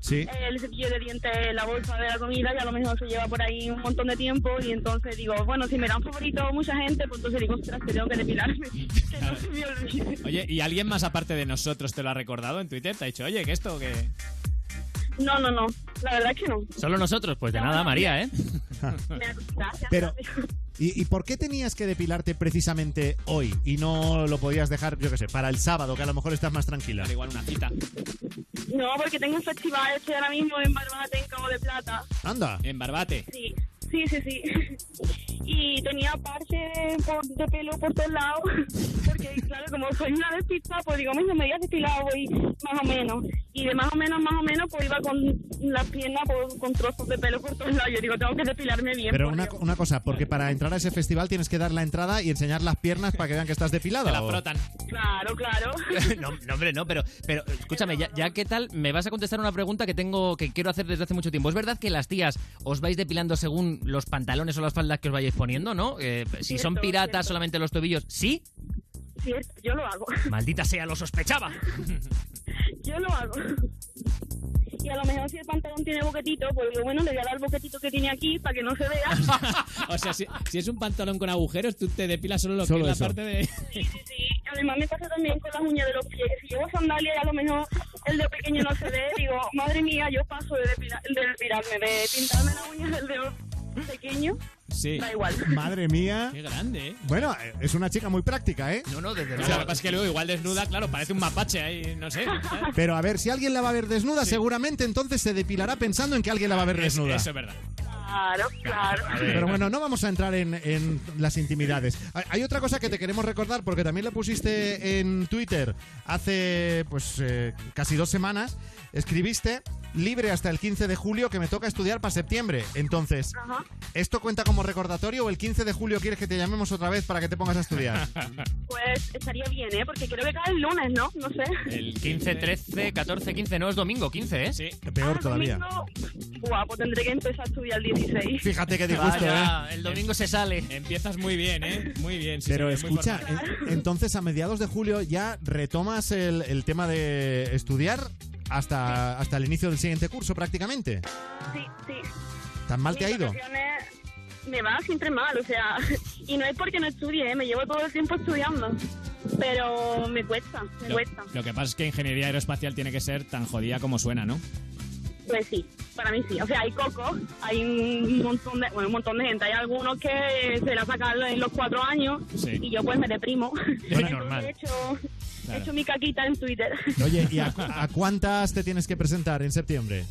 Sí. El cepillo de dientes, la bolsa de la comida y a lo mejor se lleva por ahí un montón de tiempo y entonces digo, bueno, si me dan favorito mucha gente, pues entonces digo, ostras, que tengo que depilarme. que no se me olvide. Oye, ¿y alguien más aparte de nosotros te lo ha recordado en Twitter? ¿Te ha dicho, oye, que esto, que No, no, no. La verdad es que no. Solo nosotros, pues de nada, María, ¿eh? Gracias. Pero, ¿y, y por qué tenías que depilarte precisamente hoy y no lo podías dejar, yo qué sé, para el sábado, que a lo mejor estás más tranquila? igual una cita. No, porque tengo un festival, estoy ahora mismo en Barbate, en Cabo de Plata. Anda. En Barbate. Sí, sí, sí, sí. Y tenía parche por- de pelo por todos lados. Porque, claro, como soy una despista, pues digo, me voy a depilar hoy, más o menos. Y de más o menos, más o menos, pues iba con las piernas por- con trozos de pelo por todos lados. Yo digo, tengo que depilarme bien. Pero una, una cosa, porque para entrar a ese festival tienes que dar la entrada y enseñar las piernas para que vean que estás depilada. Te la frotan. Claro, claro. no, no, hombre, no, pero, pero escúchame, ya, ya qué tal, me vas a contestar una pregunta que tengo, que quiero hacer desde hace mucho tiempo. ¿Es verdad que las tías os vais depilando según los pantalones o las faldas que os vayáis poniendo, no? Eh, si son Cierto, piratas, cierto. solamente los tobillos, ¿sí? Sí, yo lo hago. Maldita sea, lo sospechaba. Yo lo hago. Y a lo mejor si el pantalón tiene boquetito, pues digo, bueno, le voy a dar el boquetito que tiene aquí para que no se vea. O sea, si, si es un pantalón con agujeros, tú te depilas solo lo Solo que es la parte de... Sí, además me pasa también con las uñas de los pies. que Si llevo sandalias y a lo mejor el dedo pequeño no se ve, digo, madre mía, yo paso de, depila- de depilarme, de pintarme las uñas del dedo pequeño. Sí. Da igual. Madre mía. Qué grande, ¿eh? Bueno, eh, es una chica muy práctica, ¿eh? No, no, desde O sea, lo que pasa es que luego igual desnuda, claro, parece un mapache ahí, no sé. ¿sabes? Pero a ver, si alguien la va a ver desnuda, Sí. seguramente entonces se depilará pensando en que alguien la va a ver Es- desnuda. Eso es verdad. Claro, claro. Pero bueno, no vamos a entrar en, en las intimidades. Hay- Hay otra cosa que te queremos recordar porque también la pusiste en Twitter hace pues eh, casi dos semanas. Escribiste libre hasta el 15 de julio que me toca estudiar para septiembre. Entonces, Ajá. ¿esto cuenta como recordatorio o el 15 de julio quieres que te llamemos otra vez para que te pongas a estudiar? Pues estaría bien, ¿eh? Porque creo que cae el lunes, ¿no? No sé. El 15, 13, 14, 15, no es domingo, 15, ¿eh? Sí. Peor todavía. Domingo, Buah, pues tendré que empezar a estudiar el 16. Fíjate qué disgusto, ¿eh? El domingo se sale. Empiezas muy bien, ¿eh? Muy bien. sí, Pero sí, escucha, en- entonces a mediados de julio ya retomas el, el tema de estudiar hasta, hasta el inicio del siguiente curso prácticamente. Sí, sí. ¿Tan mal te ha ido? Me va siempre mal, o sea, y no es porque no estudie, ¿eh? me llevo todo el tiempo estudiando. pero me cuesta, me Lo, cuesta. lo que pasa es que ingeniería aeroespacial tiene que ser tan jodida como suena, ¿no? Pues sí, para mí sí. O sea, hay cocos, hay un montón de, bueno, un montón de gente. Hay algunos que se la sacan en los cuatro años Sí. y yo pues me deprimo. Entonces normal. He hecho, he hecho mi caquita en Twitter. Oye, ¿y a, a cuántas te tienes que presentar en septiembre?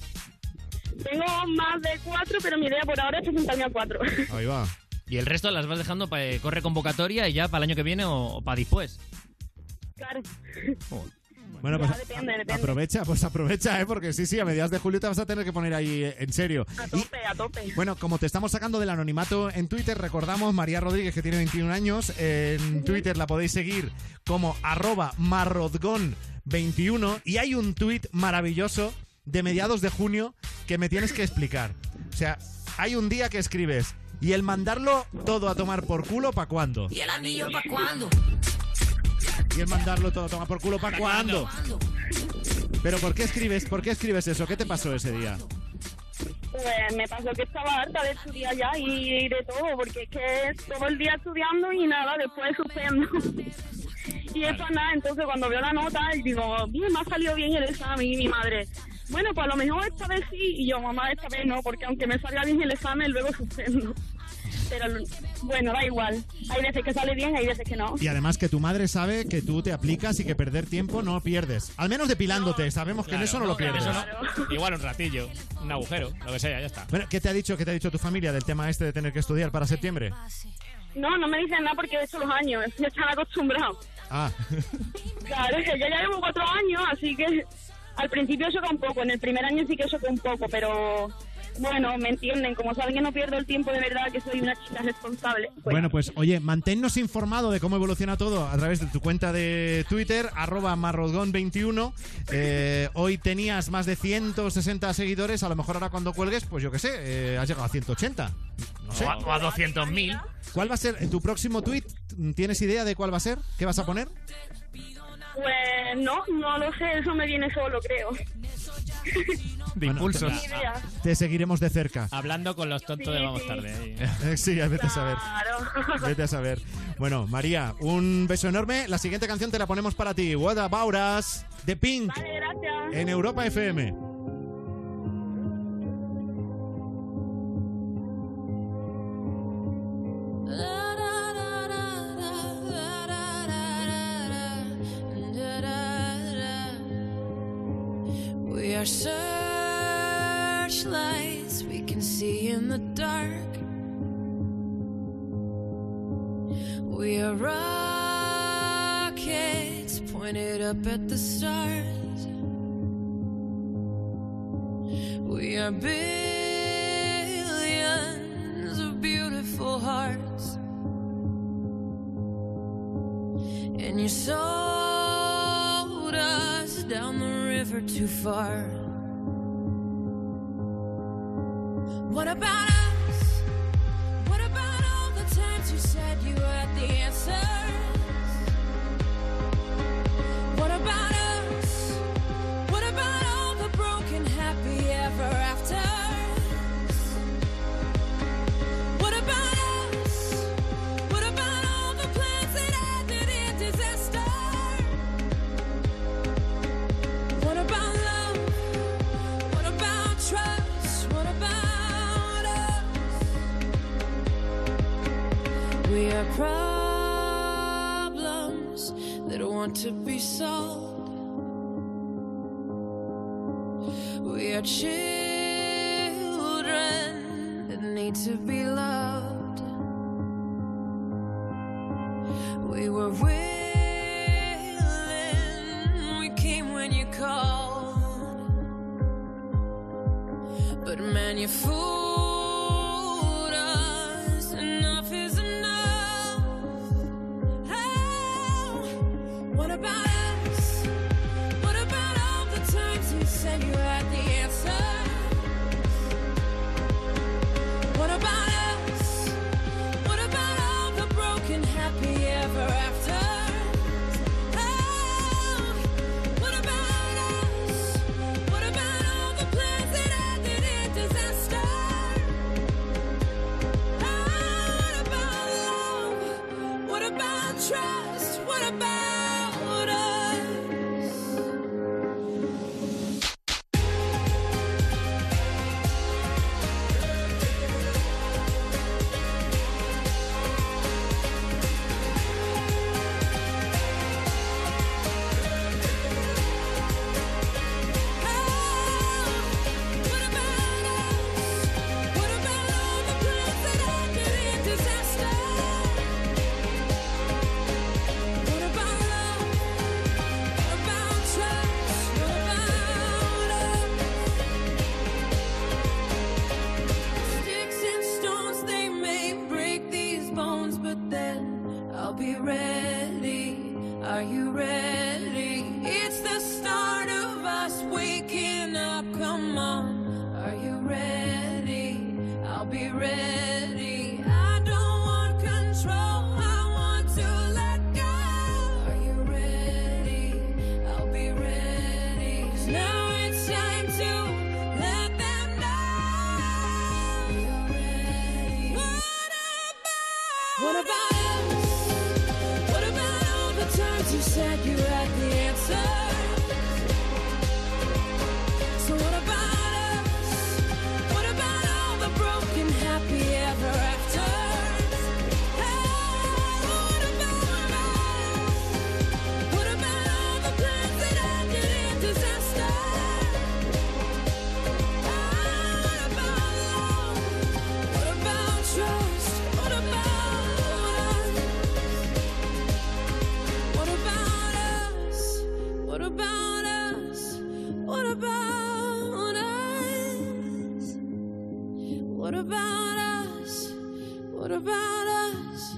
Tengo más de cuatro, pero mi idea por ahora es presentarme a cuatro. Ahí va. Y el resto las vas dejando para corre convocatoria y ya para el año que viene o, para después. claro. Bueno, pues depende, depende. aprovecha, pues aprovecha, ¿eh? Porque sí, sí, a mediados de julio te vas a tener que poner ahí eh, en serio. A tope, a tope. Bueno, como te estamos sacando del anonimato en Twitter, recordamos María Rodríguez, que tiene 21 años. En Twitter la podéis seguir como arroba marrodgón21. Y hay un tuit maravilloso de mediados de junio que me tienes que explicar. O sea, hay un día que escribes, ¿y el mandarlo todo a tomar por culo para cuándo? ¿Y el anillo pa' cuándo? ¿Y el mandarlo todo a tomar por culo para cuándo? Pero ¿por qué escribes? ¿Por qué escribes eso? ¿Qué te pasó ese día? Pues me pasó que estaba harta de estudiar ya y de todo, porque es que todo el día estudiando y nada, después suspendo. y es para nada, entonces cuando veo la nota y digo, bien, me ha salido bien el examen y mi madre, bueno, pues a lo mejor esta vez sí, y yo, mamá, esta vez no, porque aunque me salga bien el examen, luego suspendo. Pero bueno, da igual. Hay veces que sale bien, hay veces que no. Y además que tu madre sabe que tú te aplicas y que perder tiempo no pierdes. Al menos depilándote, sabemos que en eso no lo pierdes. no. Igual un ratillo, un agujero, lo que sea, ya está. Bueno, ¿qué te ha dicho, qué te ha dicho tu familia del tema este de tener que estudiar para septiembre? No, no me dicen nada porque he hecho los años, ya están acostumbrados. Ah, Claro, es que yo ya llevo cuatro años, así que al principio choca un poco, en el primer año sí que choca un poco, pero bueno, me entienden, como saben que no pierdo el tiempo de verdad, que soy una chica responsable. pues, bueno, pues oye, manténnos informado de cómo evoluciona todo a través de tu cuenta de Twitter, arroba marrodgón21. Eh, hoy tenías más de 160 seguidores, a lo mejor ahora cuando cuelgues, pues yo qué sé, eh, has llegado a 180. No sé. O a, a 200.000. ¿Cuál va a ser tu próximo tweet? ¿Tienes idea de cuál va a ser? ¿Qué vas a poner? Pues no, no lo sé, eso me viene solo, creo. De impulsos. Idea. Te seguiremos de cerca. Hablando con los tontos de Sí, Vamos sí. Tarde. ahí. Eh, Sí, vete a saber. Claro. Vete a saber. Bueno, María, un beso enorme. La siguiente canción te la ponemos para ti. What About Us, de Pink, Vale, gracias. en Europa FM. We are searchlights we can see in the dark. We are rockets pointed up at the stars. We are billions of beautiful hearts. And you sold too far. To What about us? What about us?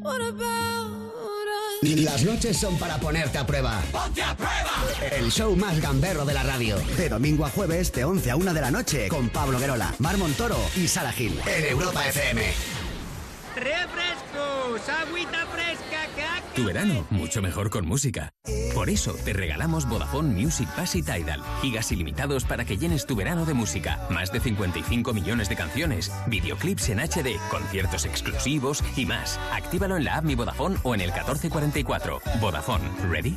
What about us? Las noches son para ponerte a prueba. ¡Ponte a prueba! El show más gamberro de la radio. De domingo a jueves, de 11 a 1 de la noche, con Pablo Guerola, Mar Montoro y Sara Gil. En Europa FM. ¡Refrescos! ¡Agüita fresca! ¡Caca! Tu verano, mucho mejor con música. Por eso te regalamos Vodafone Music Pass y Tidal. Gigas ilimitados para que llenes tu verano de música. Más de 55 millones de canciones, videoclips en HD, conciertos exclusivos y más. Actívalo en la app Mi Vodafone o en el 1444. Vodafone, ¿ready?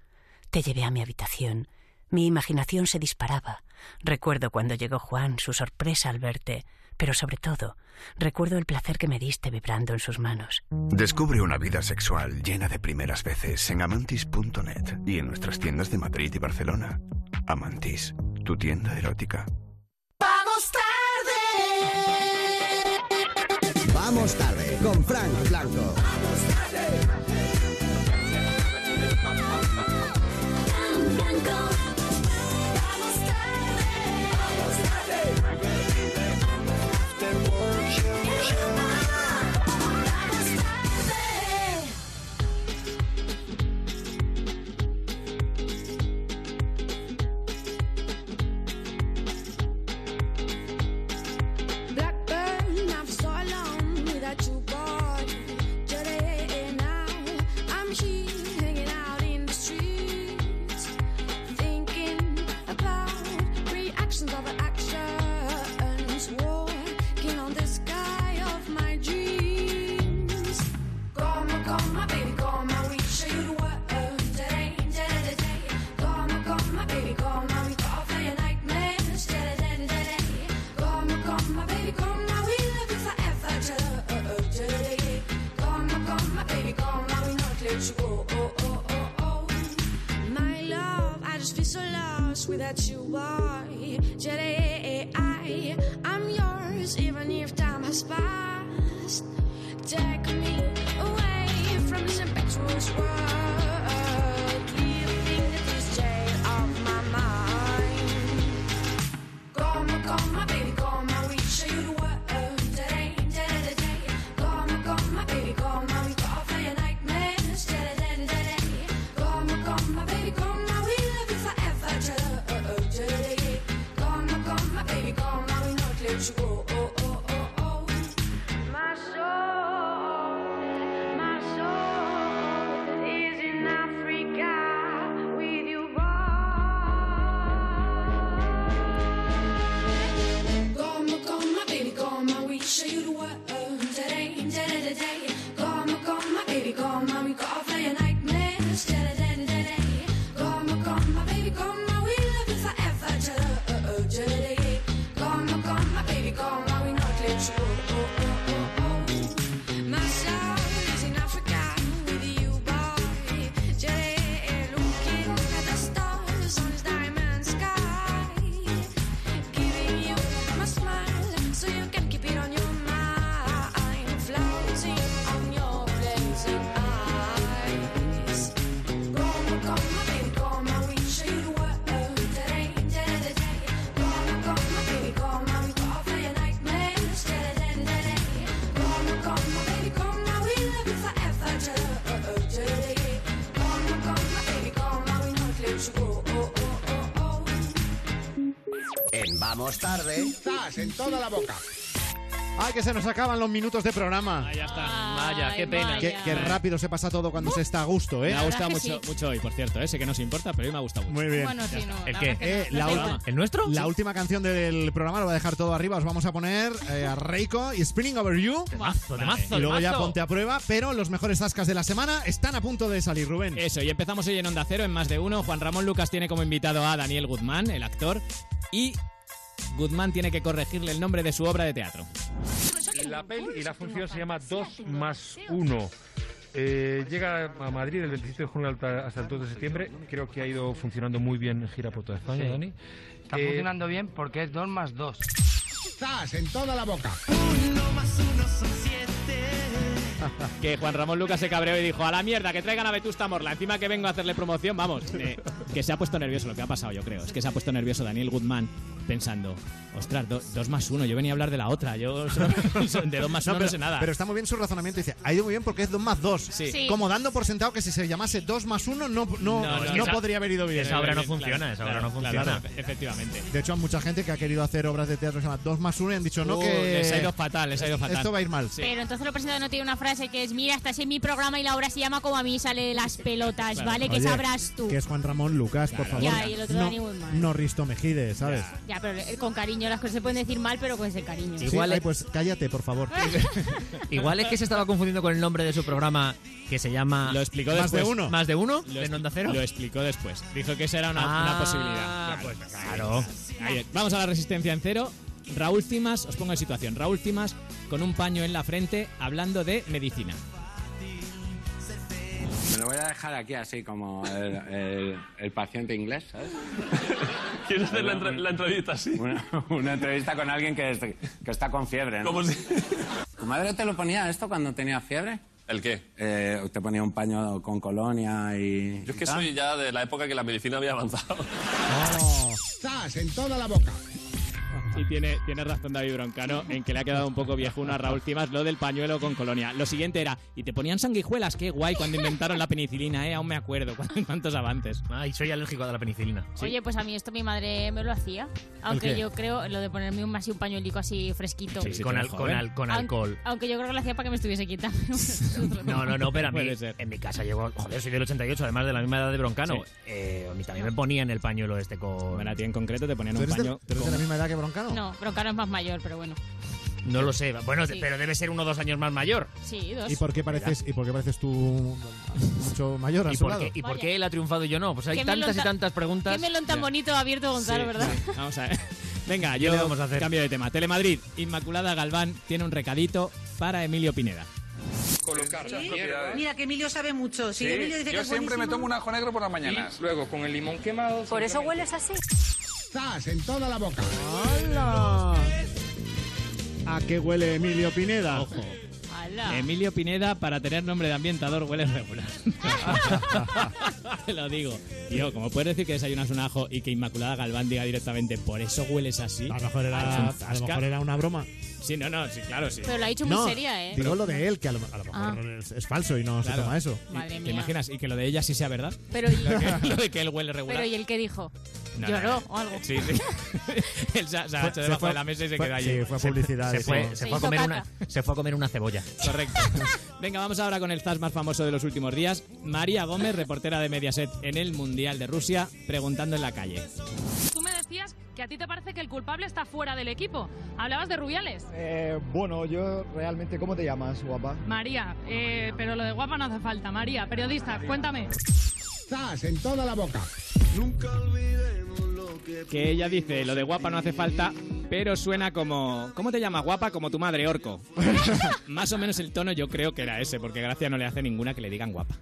Te llevé a mi habitación. Mi imaginación se disparaba. Recuerdo cuando llegó Juan, su sorpresa al verte, pero sobre todo, recuerdo el placer que me diste vibrando en sus manos. Descubre una vida sexual llena de primeras veces en amantis.net y en nuestras tiendas de Madrid y Barcelona. Amantis, tu tienda erótica. ¡Vamos tarde! Vamos tarde con Frank Blanco. Go. Lost without you, are. Today, I, I'm yours, even if time has passed. Take me away from this impetuous world. Me in this jail of my mind. Come come on, baby, En toda la boca. Ay, que se nos acaban los minutos de programa. ya está. Vaya, qué pena. Qué, qué rápido se pasa todo cuando se está a gusto, ¿eh? Me ha gustado mucho, mucho hoy, por cierto. ¿eh? Sé que no os importa, pero hoy me ha gustado mucho. Muy bien. Bueno, sí, no. ¿El qué? Eh, no. la Nos. ¿El nuestro? La última canción del programa lo voy a dejar todo arriba. Os vamos a poner eh, a Reiko y Spinning Over You. Temazo, temazo, Y luego ya ponte a prueba. Pero los mejores tascas de la semana están a punto de salir, Rubén. Eso, y empezamos hoy en Onda Cero, en más de uno. Juan Ramón Lucas tiene como invitado a Daniel Guzmán, el actor, y Guzmán tiene que corregirle el nombre de su obra de teatro. La peli y la función se llama 2 más 1. Eh, llega a Madrid el 27 de junio hasta, el 2 de septiembre. Creo que ha ido funcionando muy bien en gira por toda España, Sí. Dani. Está Eh, funcionando bien porque es 2 más 2. ¡Zas! En toda la boca. Que Juan Ramón Lucas se cabreó y dijo, a la mierda, que traigan a Vetusta Morla. Encima que vengo a hacerle promoción, vamos. eh, que se ha puesto nervioso lo que ha pasado, yo creo. Es que se ha puesto nervioso Daniel Guzmán pensando, ostras, do- dos más uno. Yo venía a hablar de la otra. Yo de dos más uno no, pero, sé nada. pero está muy bien su razonamiento. Dice, ha ido muy bien porque es 2 más 2. Sí. Como dando por sentado que si se llamase 2 más 1 no, no, No, no, no, esa- podría haber ido bien. esa obra no Claro, funciona, esa obra claro, no claro, funciona. claro, efectivamente. De hecho, hay mucha gente que ha querido hacer obras de teatro que se llama 2 más 1 y han dicho, no, Uh, que... les ha ido fatal, les ha ido fatal. Esto va a ir mal. Pero entonces lo presentado no tiene una frase que es, mira, estás en mi programa y la obra se llama como a mí sale de las pelotas, ¿vale? Que Oye, sabrás tú. Que es Juan Ramón Lucas, por favor. Ya, y el otro no, Dani no Risto Mejide, ¿sabes? Ya, pero eh, con cariño, las cosas se pueden decir mal, pero con ese cariño. Sí, Igual ay, es- pues cállate, por favor. Igual es que se estaba confundiendo con el nombre de su programa que se llama Lo explicó Más de después. uno. ¿Más de uno? Lo, ¿En Onda Cero? lo explicó después. Dijo que esa era una, una Ah, posibilidad. pues claro. Ahí, vamos a la resistencia en cero. Raúl Cimas, os pongo en situación. Raúl Cimas con un paño en la frente hablando de medicina. Me lo voy a dejar aquí así como el, el- el paciente inglés, ¿sabes? ¿Quieres hacer la, entre- la entrevista así? Una, una entrevista con alguien que, que está con fiebre, ¿no? Si... ¿Tu madre te lo ponía esto cuando tenía fiebre? ¿El qué? Eh, te ponía un paño con colonia y... Yo es que soy ya de la época que la medicina había avanzado. ¡Zas! En toda la boca. Y tiene, tiene razón David Broncano en que le ha quedado un poco viejuno a Raúl Cimas lo del pañuelo con colonia. Lo siguiente era, y te ponían sanguijuelas, qué guay cuando inventaron la penicilina, ¿eh? Aún me acuerdo, cu- cuántos avances. Ay, soy alérgico a la penicilina. Oye, pues a mí esto mi madre me lo hacía. Aunque yo creo lo de ponerme un, así un pañuelico así fresquito. Sí, con, al- con, al- con Aun- alcohol. Aunque yo creo que lo hacía para que me estuviese quieta. No, no, no, pero a mí, en mi casa llegó, joder, soy del 88, además de la misma edad de Broncano. Sí. Eh, a mí también me ponían el pañuelo este con... Bueno, a ti en concreto te ponían ¿Tú un de la misma edad que Broncano? No, Broncano es más mayor, pero bueno. No lo sé, bueno, Sí. pero debe ser uno o dos años más mayor. Sí, dos. ¿Y por qué pareces, y por qué pareces tú mucho mayor a ¿Y su por, lado? qué, ¿Y por qué él ha triunfado y yo no? Pues hay tantas y ta- tantas preguntas. Qué melón tan bonito ha abierto Gonzalo, Sí, ¿verdad? sí. Vamos a ver. Venga, ¿Qué yo le vamos a hacer? cambio de tema. Telemadrid, Inmaculada Galván tiene un recadito para Emilio Pineda. Colocar Mira que Emilio sabe mucho. Si Sí, Emilio dice que yo es siempre me buenísimo- tomo un ajo negro por las mañanas. luego con el limón quemado. Por eso hueles así. ¡Zas! En toda la boca. ¡Hala! ¿A qué huele Emilio Pineda? Ojo. ¡Hala! Emilio Pineda, para tener nombre de ambientador, huele regular. Te lo digo. Tío, ¿cómo puedes decir que desayunas un ajo y que Inmaculada Galván diga directamente, por eso hueles así? A lo mejor Ah, era, un a lo mejor era una broma. Sí, no, no, sí, claro, sí. Pero lo ha dicho muy No, seria, ¿eh? Digo lo de él, que a lo, a lo mejor Ah. es, es falso y no Claro. se toma eso. Madre ¿Te mía. imaginas? Y que lo de ella sí sea verdad. Pero, Lo, que- lo de que él huele regular. pero ¿y el que dijo? No, ¿Lloró no, no. o algo? Sí, sí. él se, ha- se ha Fue- hecho debajo fue- de la mesa y se fue- quedó allí. sí, fue publicidad. Se eso. fue, se, Se fue a hizo comer caca. una, se fue a comer una cebolla. Correcto. Venga, vamos ahora con el zas más famoso de los últimos días. María Gómez, reportera de Mediaset en el Mundial de Rusia, preguntando en la calle. Decías que a ti te parece que el culpable está fuera del equipo. Hablabas de Rubiales. Eh, bueno, yo realmente, ¿cómo te llamas, guapa? María, eh, pero lo de guapa no hace falta. María, periodista, cuéntame. ¡Zas! En toda la boca. Que ella dice, lo de guapa no hace falta, pero suena como... ¿Cómo te llamas guapa? Como tu madre, Orco. Más o menos el tono yo creo que era ese, porque Gracia no le hace ninguna que le digan guapa.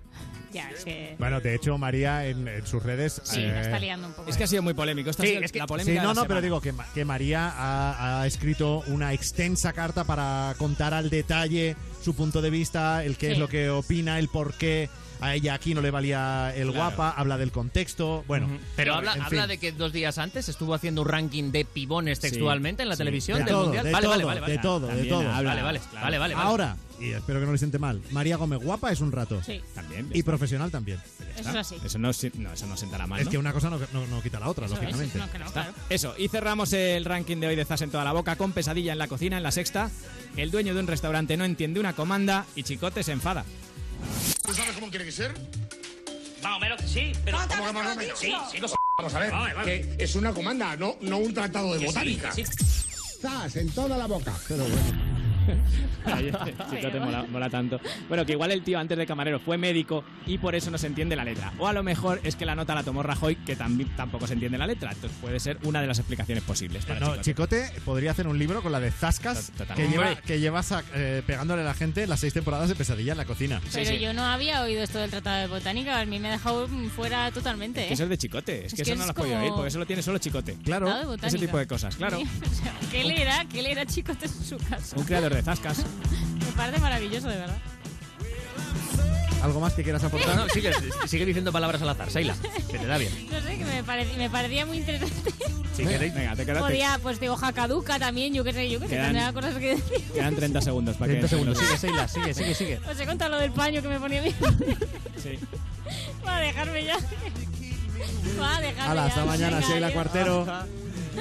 Ya, es que... Bueno, de hecho, María en, en sus redes. Sí, eh, la está liando un poco. Es que ha sido muy polémico. Esta Sí, ha sido es que- la polémica sí, de no, la no, pero semana. digo que, que María ha, ha escrito una extensa carta para contar al detalle su punto de vista, el qué Sí. es lo que opina, el por qué a ella aquí no le valía el Claro. guapa, habla del contexto, bueno. Pero en habla, fin. habla de que dos días antes estuvo haciendo un ranking de pibones textualmente en la sí. televisión De del todo, Mundial. de vale, todo, vale, vale, vale. de todo, de todo. habla, Vale, vale, claro. vale, vale, vale. Ahora, y espero que no le siente mal, María Gómez guapa es un rato. Sí. También. Y profesional también. Eso es así. Eso no, no, eso no sentará mal. Es ¿no? que una cosa no, no- no quita la otra, Eso es, lógicamente. no, que no, claro. Eso, y cerramos el ranking de hoy de Zas en toda la boca con pesadilla en la cocina en la sexta. El dueño de un restaurante no entiende una comanda y Chicote se enfada. ¿Tú sabes cómo tiene que ser? Más o menos que sí, pero... ¿Cómo que más o menos? Sí, sí, lo Vamos a ver, Vale, vale. que es una comanda, no, no un tratado de Que sí, botánica. que Zas, en toda la boca. Pero bueno. Ay, Chicote mola, mola tanto. Bueno, que igual el tío antes de camarero fue médico y por eso no se entiende la letra. O a lo mejor es que la nota la tomó Rajoy, que también tampoco se entiende la letra. Entonces puede ser una de las explicaciones posibles. Para No, Chicote. Chicote podría hacer un libro con la de Zascas que, lleva, Hombre. que llevas a- eh, pegándole a la gente las seis temporadas de pesadilla en la cocina. Pero yo no había oído esto del tratado de botánica, a mí me ha dejado fuera totalmente. Que ¿eh? eso es de Chicote. Es, Es que, que eso no es lo has podido oír, porque eso lo tiene solo Chicote. Botánica. Ese tipo de cosas, claro. O sea, ¿Qué leerá? ¿Qué leerá Chicote en su casa? Un creador de Zascas. Me parece maravilloso, de verdad. ¿Algo más que quieras aportar? No, sigue, sigue diciendo palabras al azar, Seila. Que te da bien. No sé, que me, parec- me parecía muy interesante. Si queréis, venga, te quedas. Podía, pues de hoja caduca también, yo qué sé, yo qué sé, Quedan- tendría cosas que decir. Quedan 30 segundos para 30 que. segundos. Sigue, Seila, sigue, sigue, sigue. Os he contado lo del paño que me ponía mi Sí. Va a dejarme ya. Va a dejarme Hala, ya. hasta mañana, Venga, Sheila adiós. Cuartero.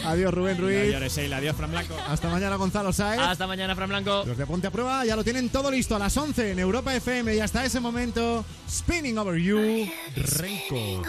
Adiós, Rubén Ruiz. llores, Sheila. Adiós, Fran Blanco. Hasta mañana, Gonzalo Saez. Hasta mañana, Fran Blanco. Los de Ponte a Prueba ya lo tienen todo listo a las 11 en Europa FM y hasta ese momento, Spinning Over You, Reiko.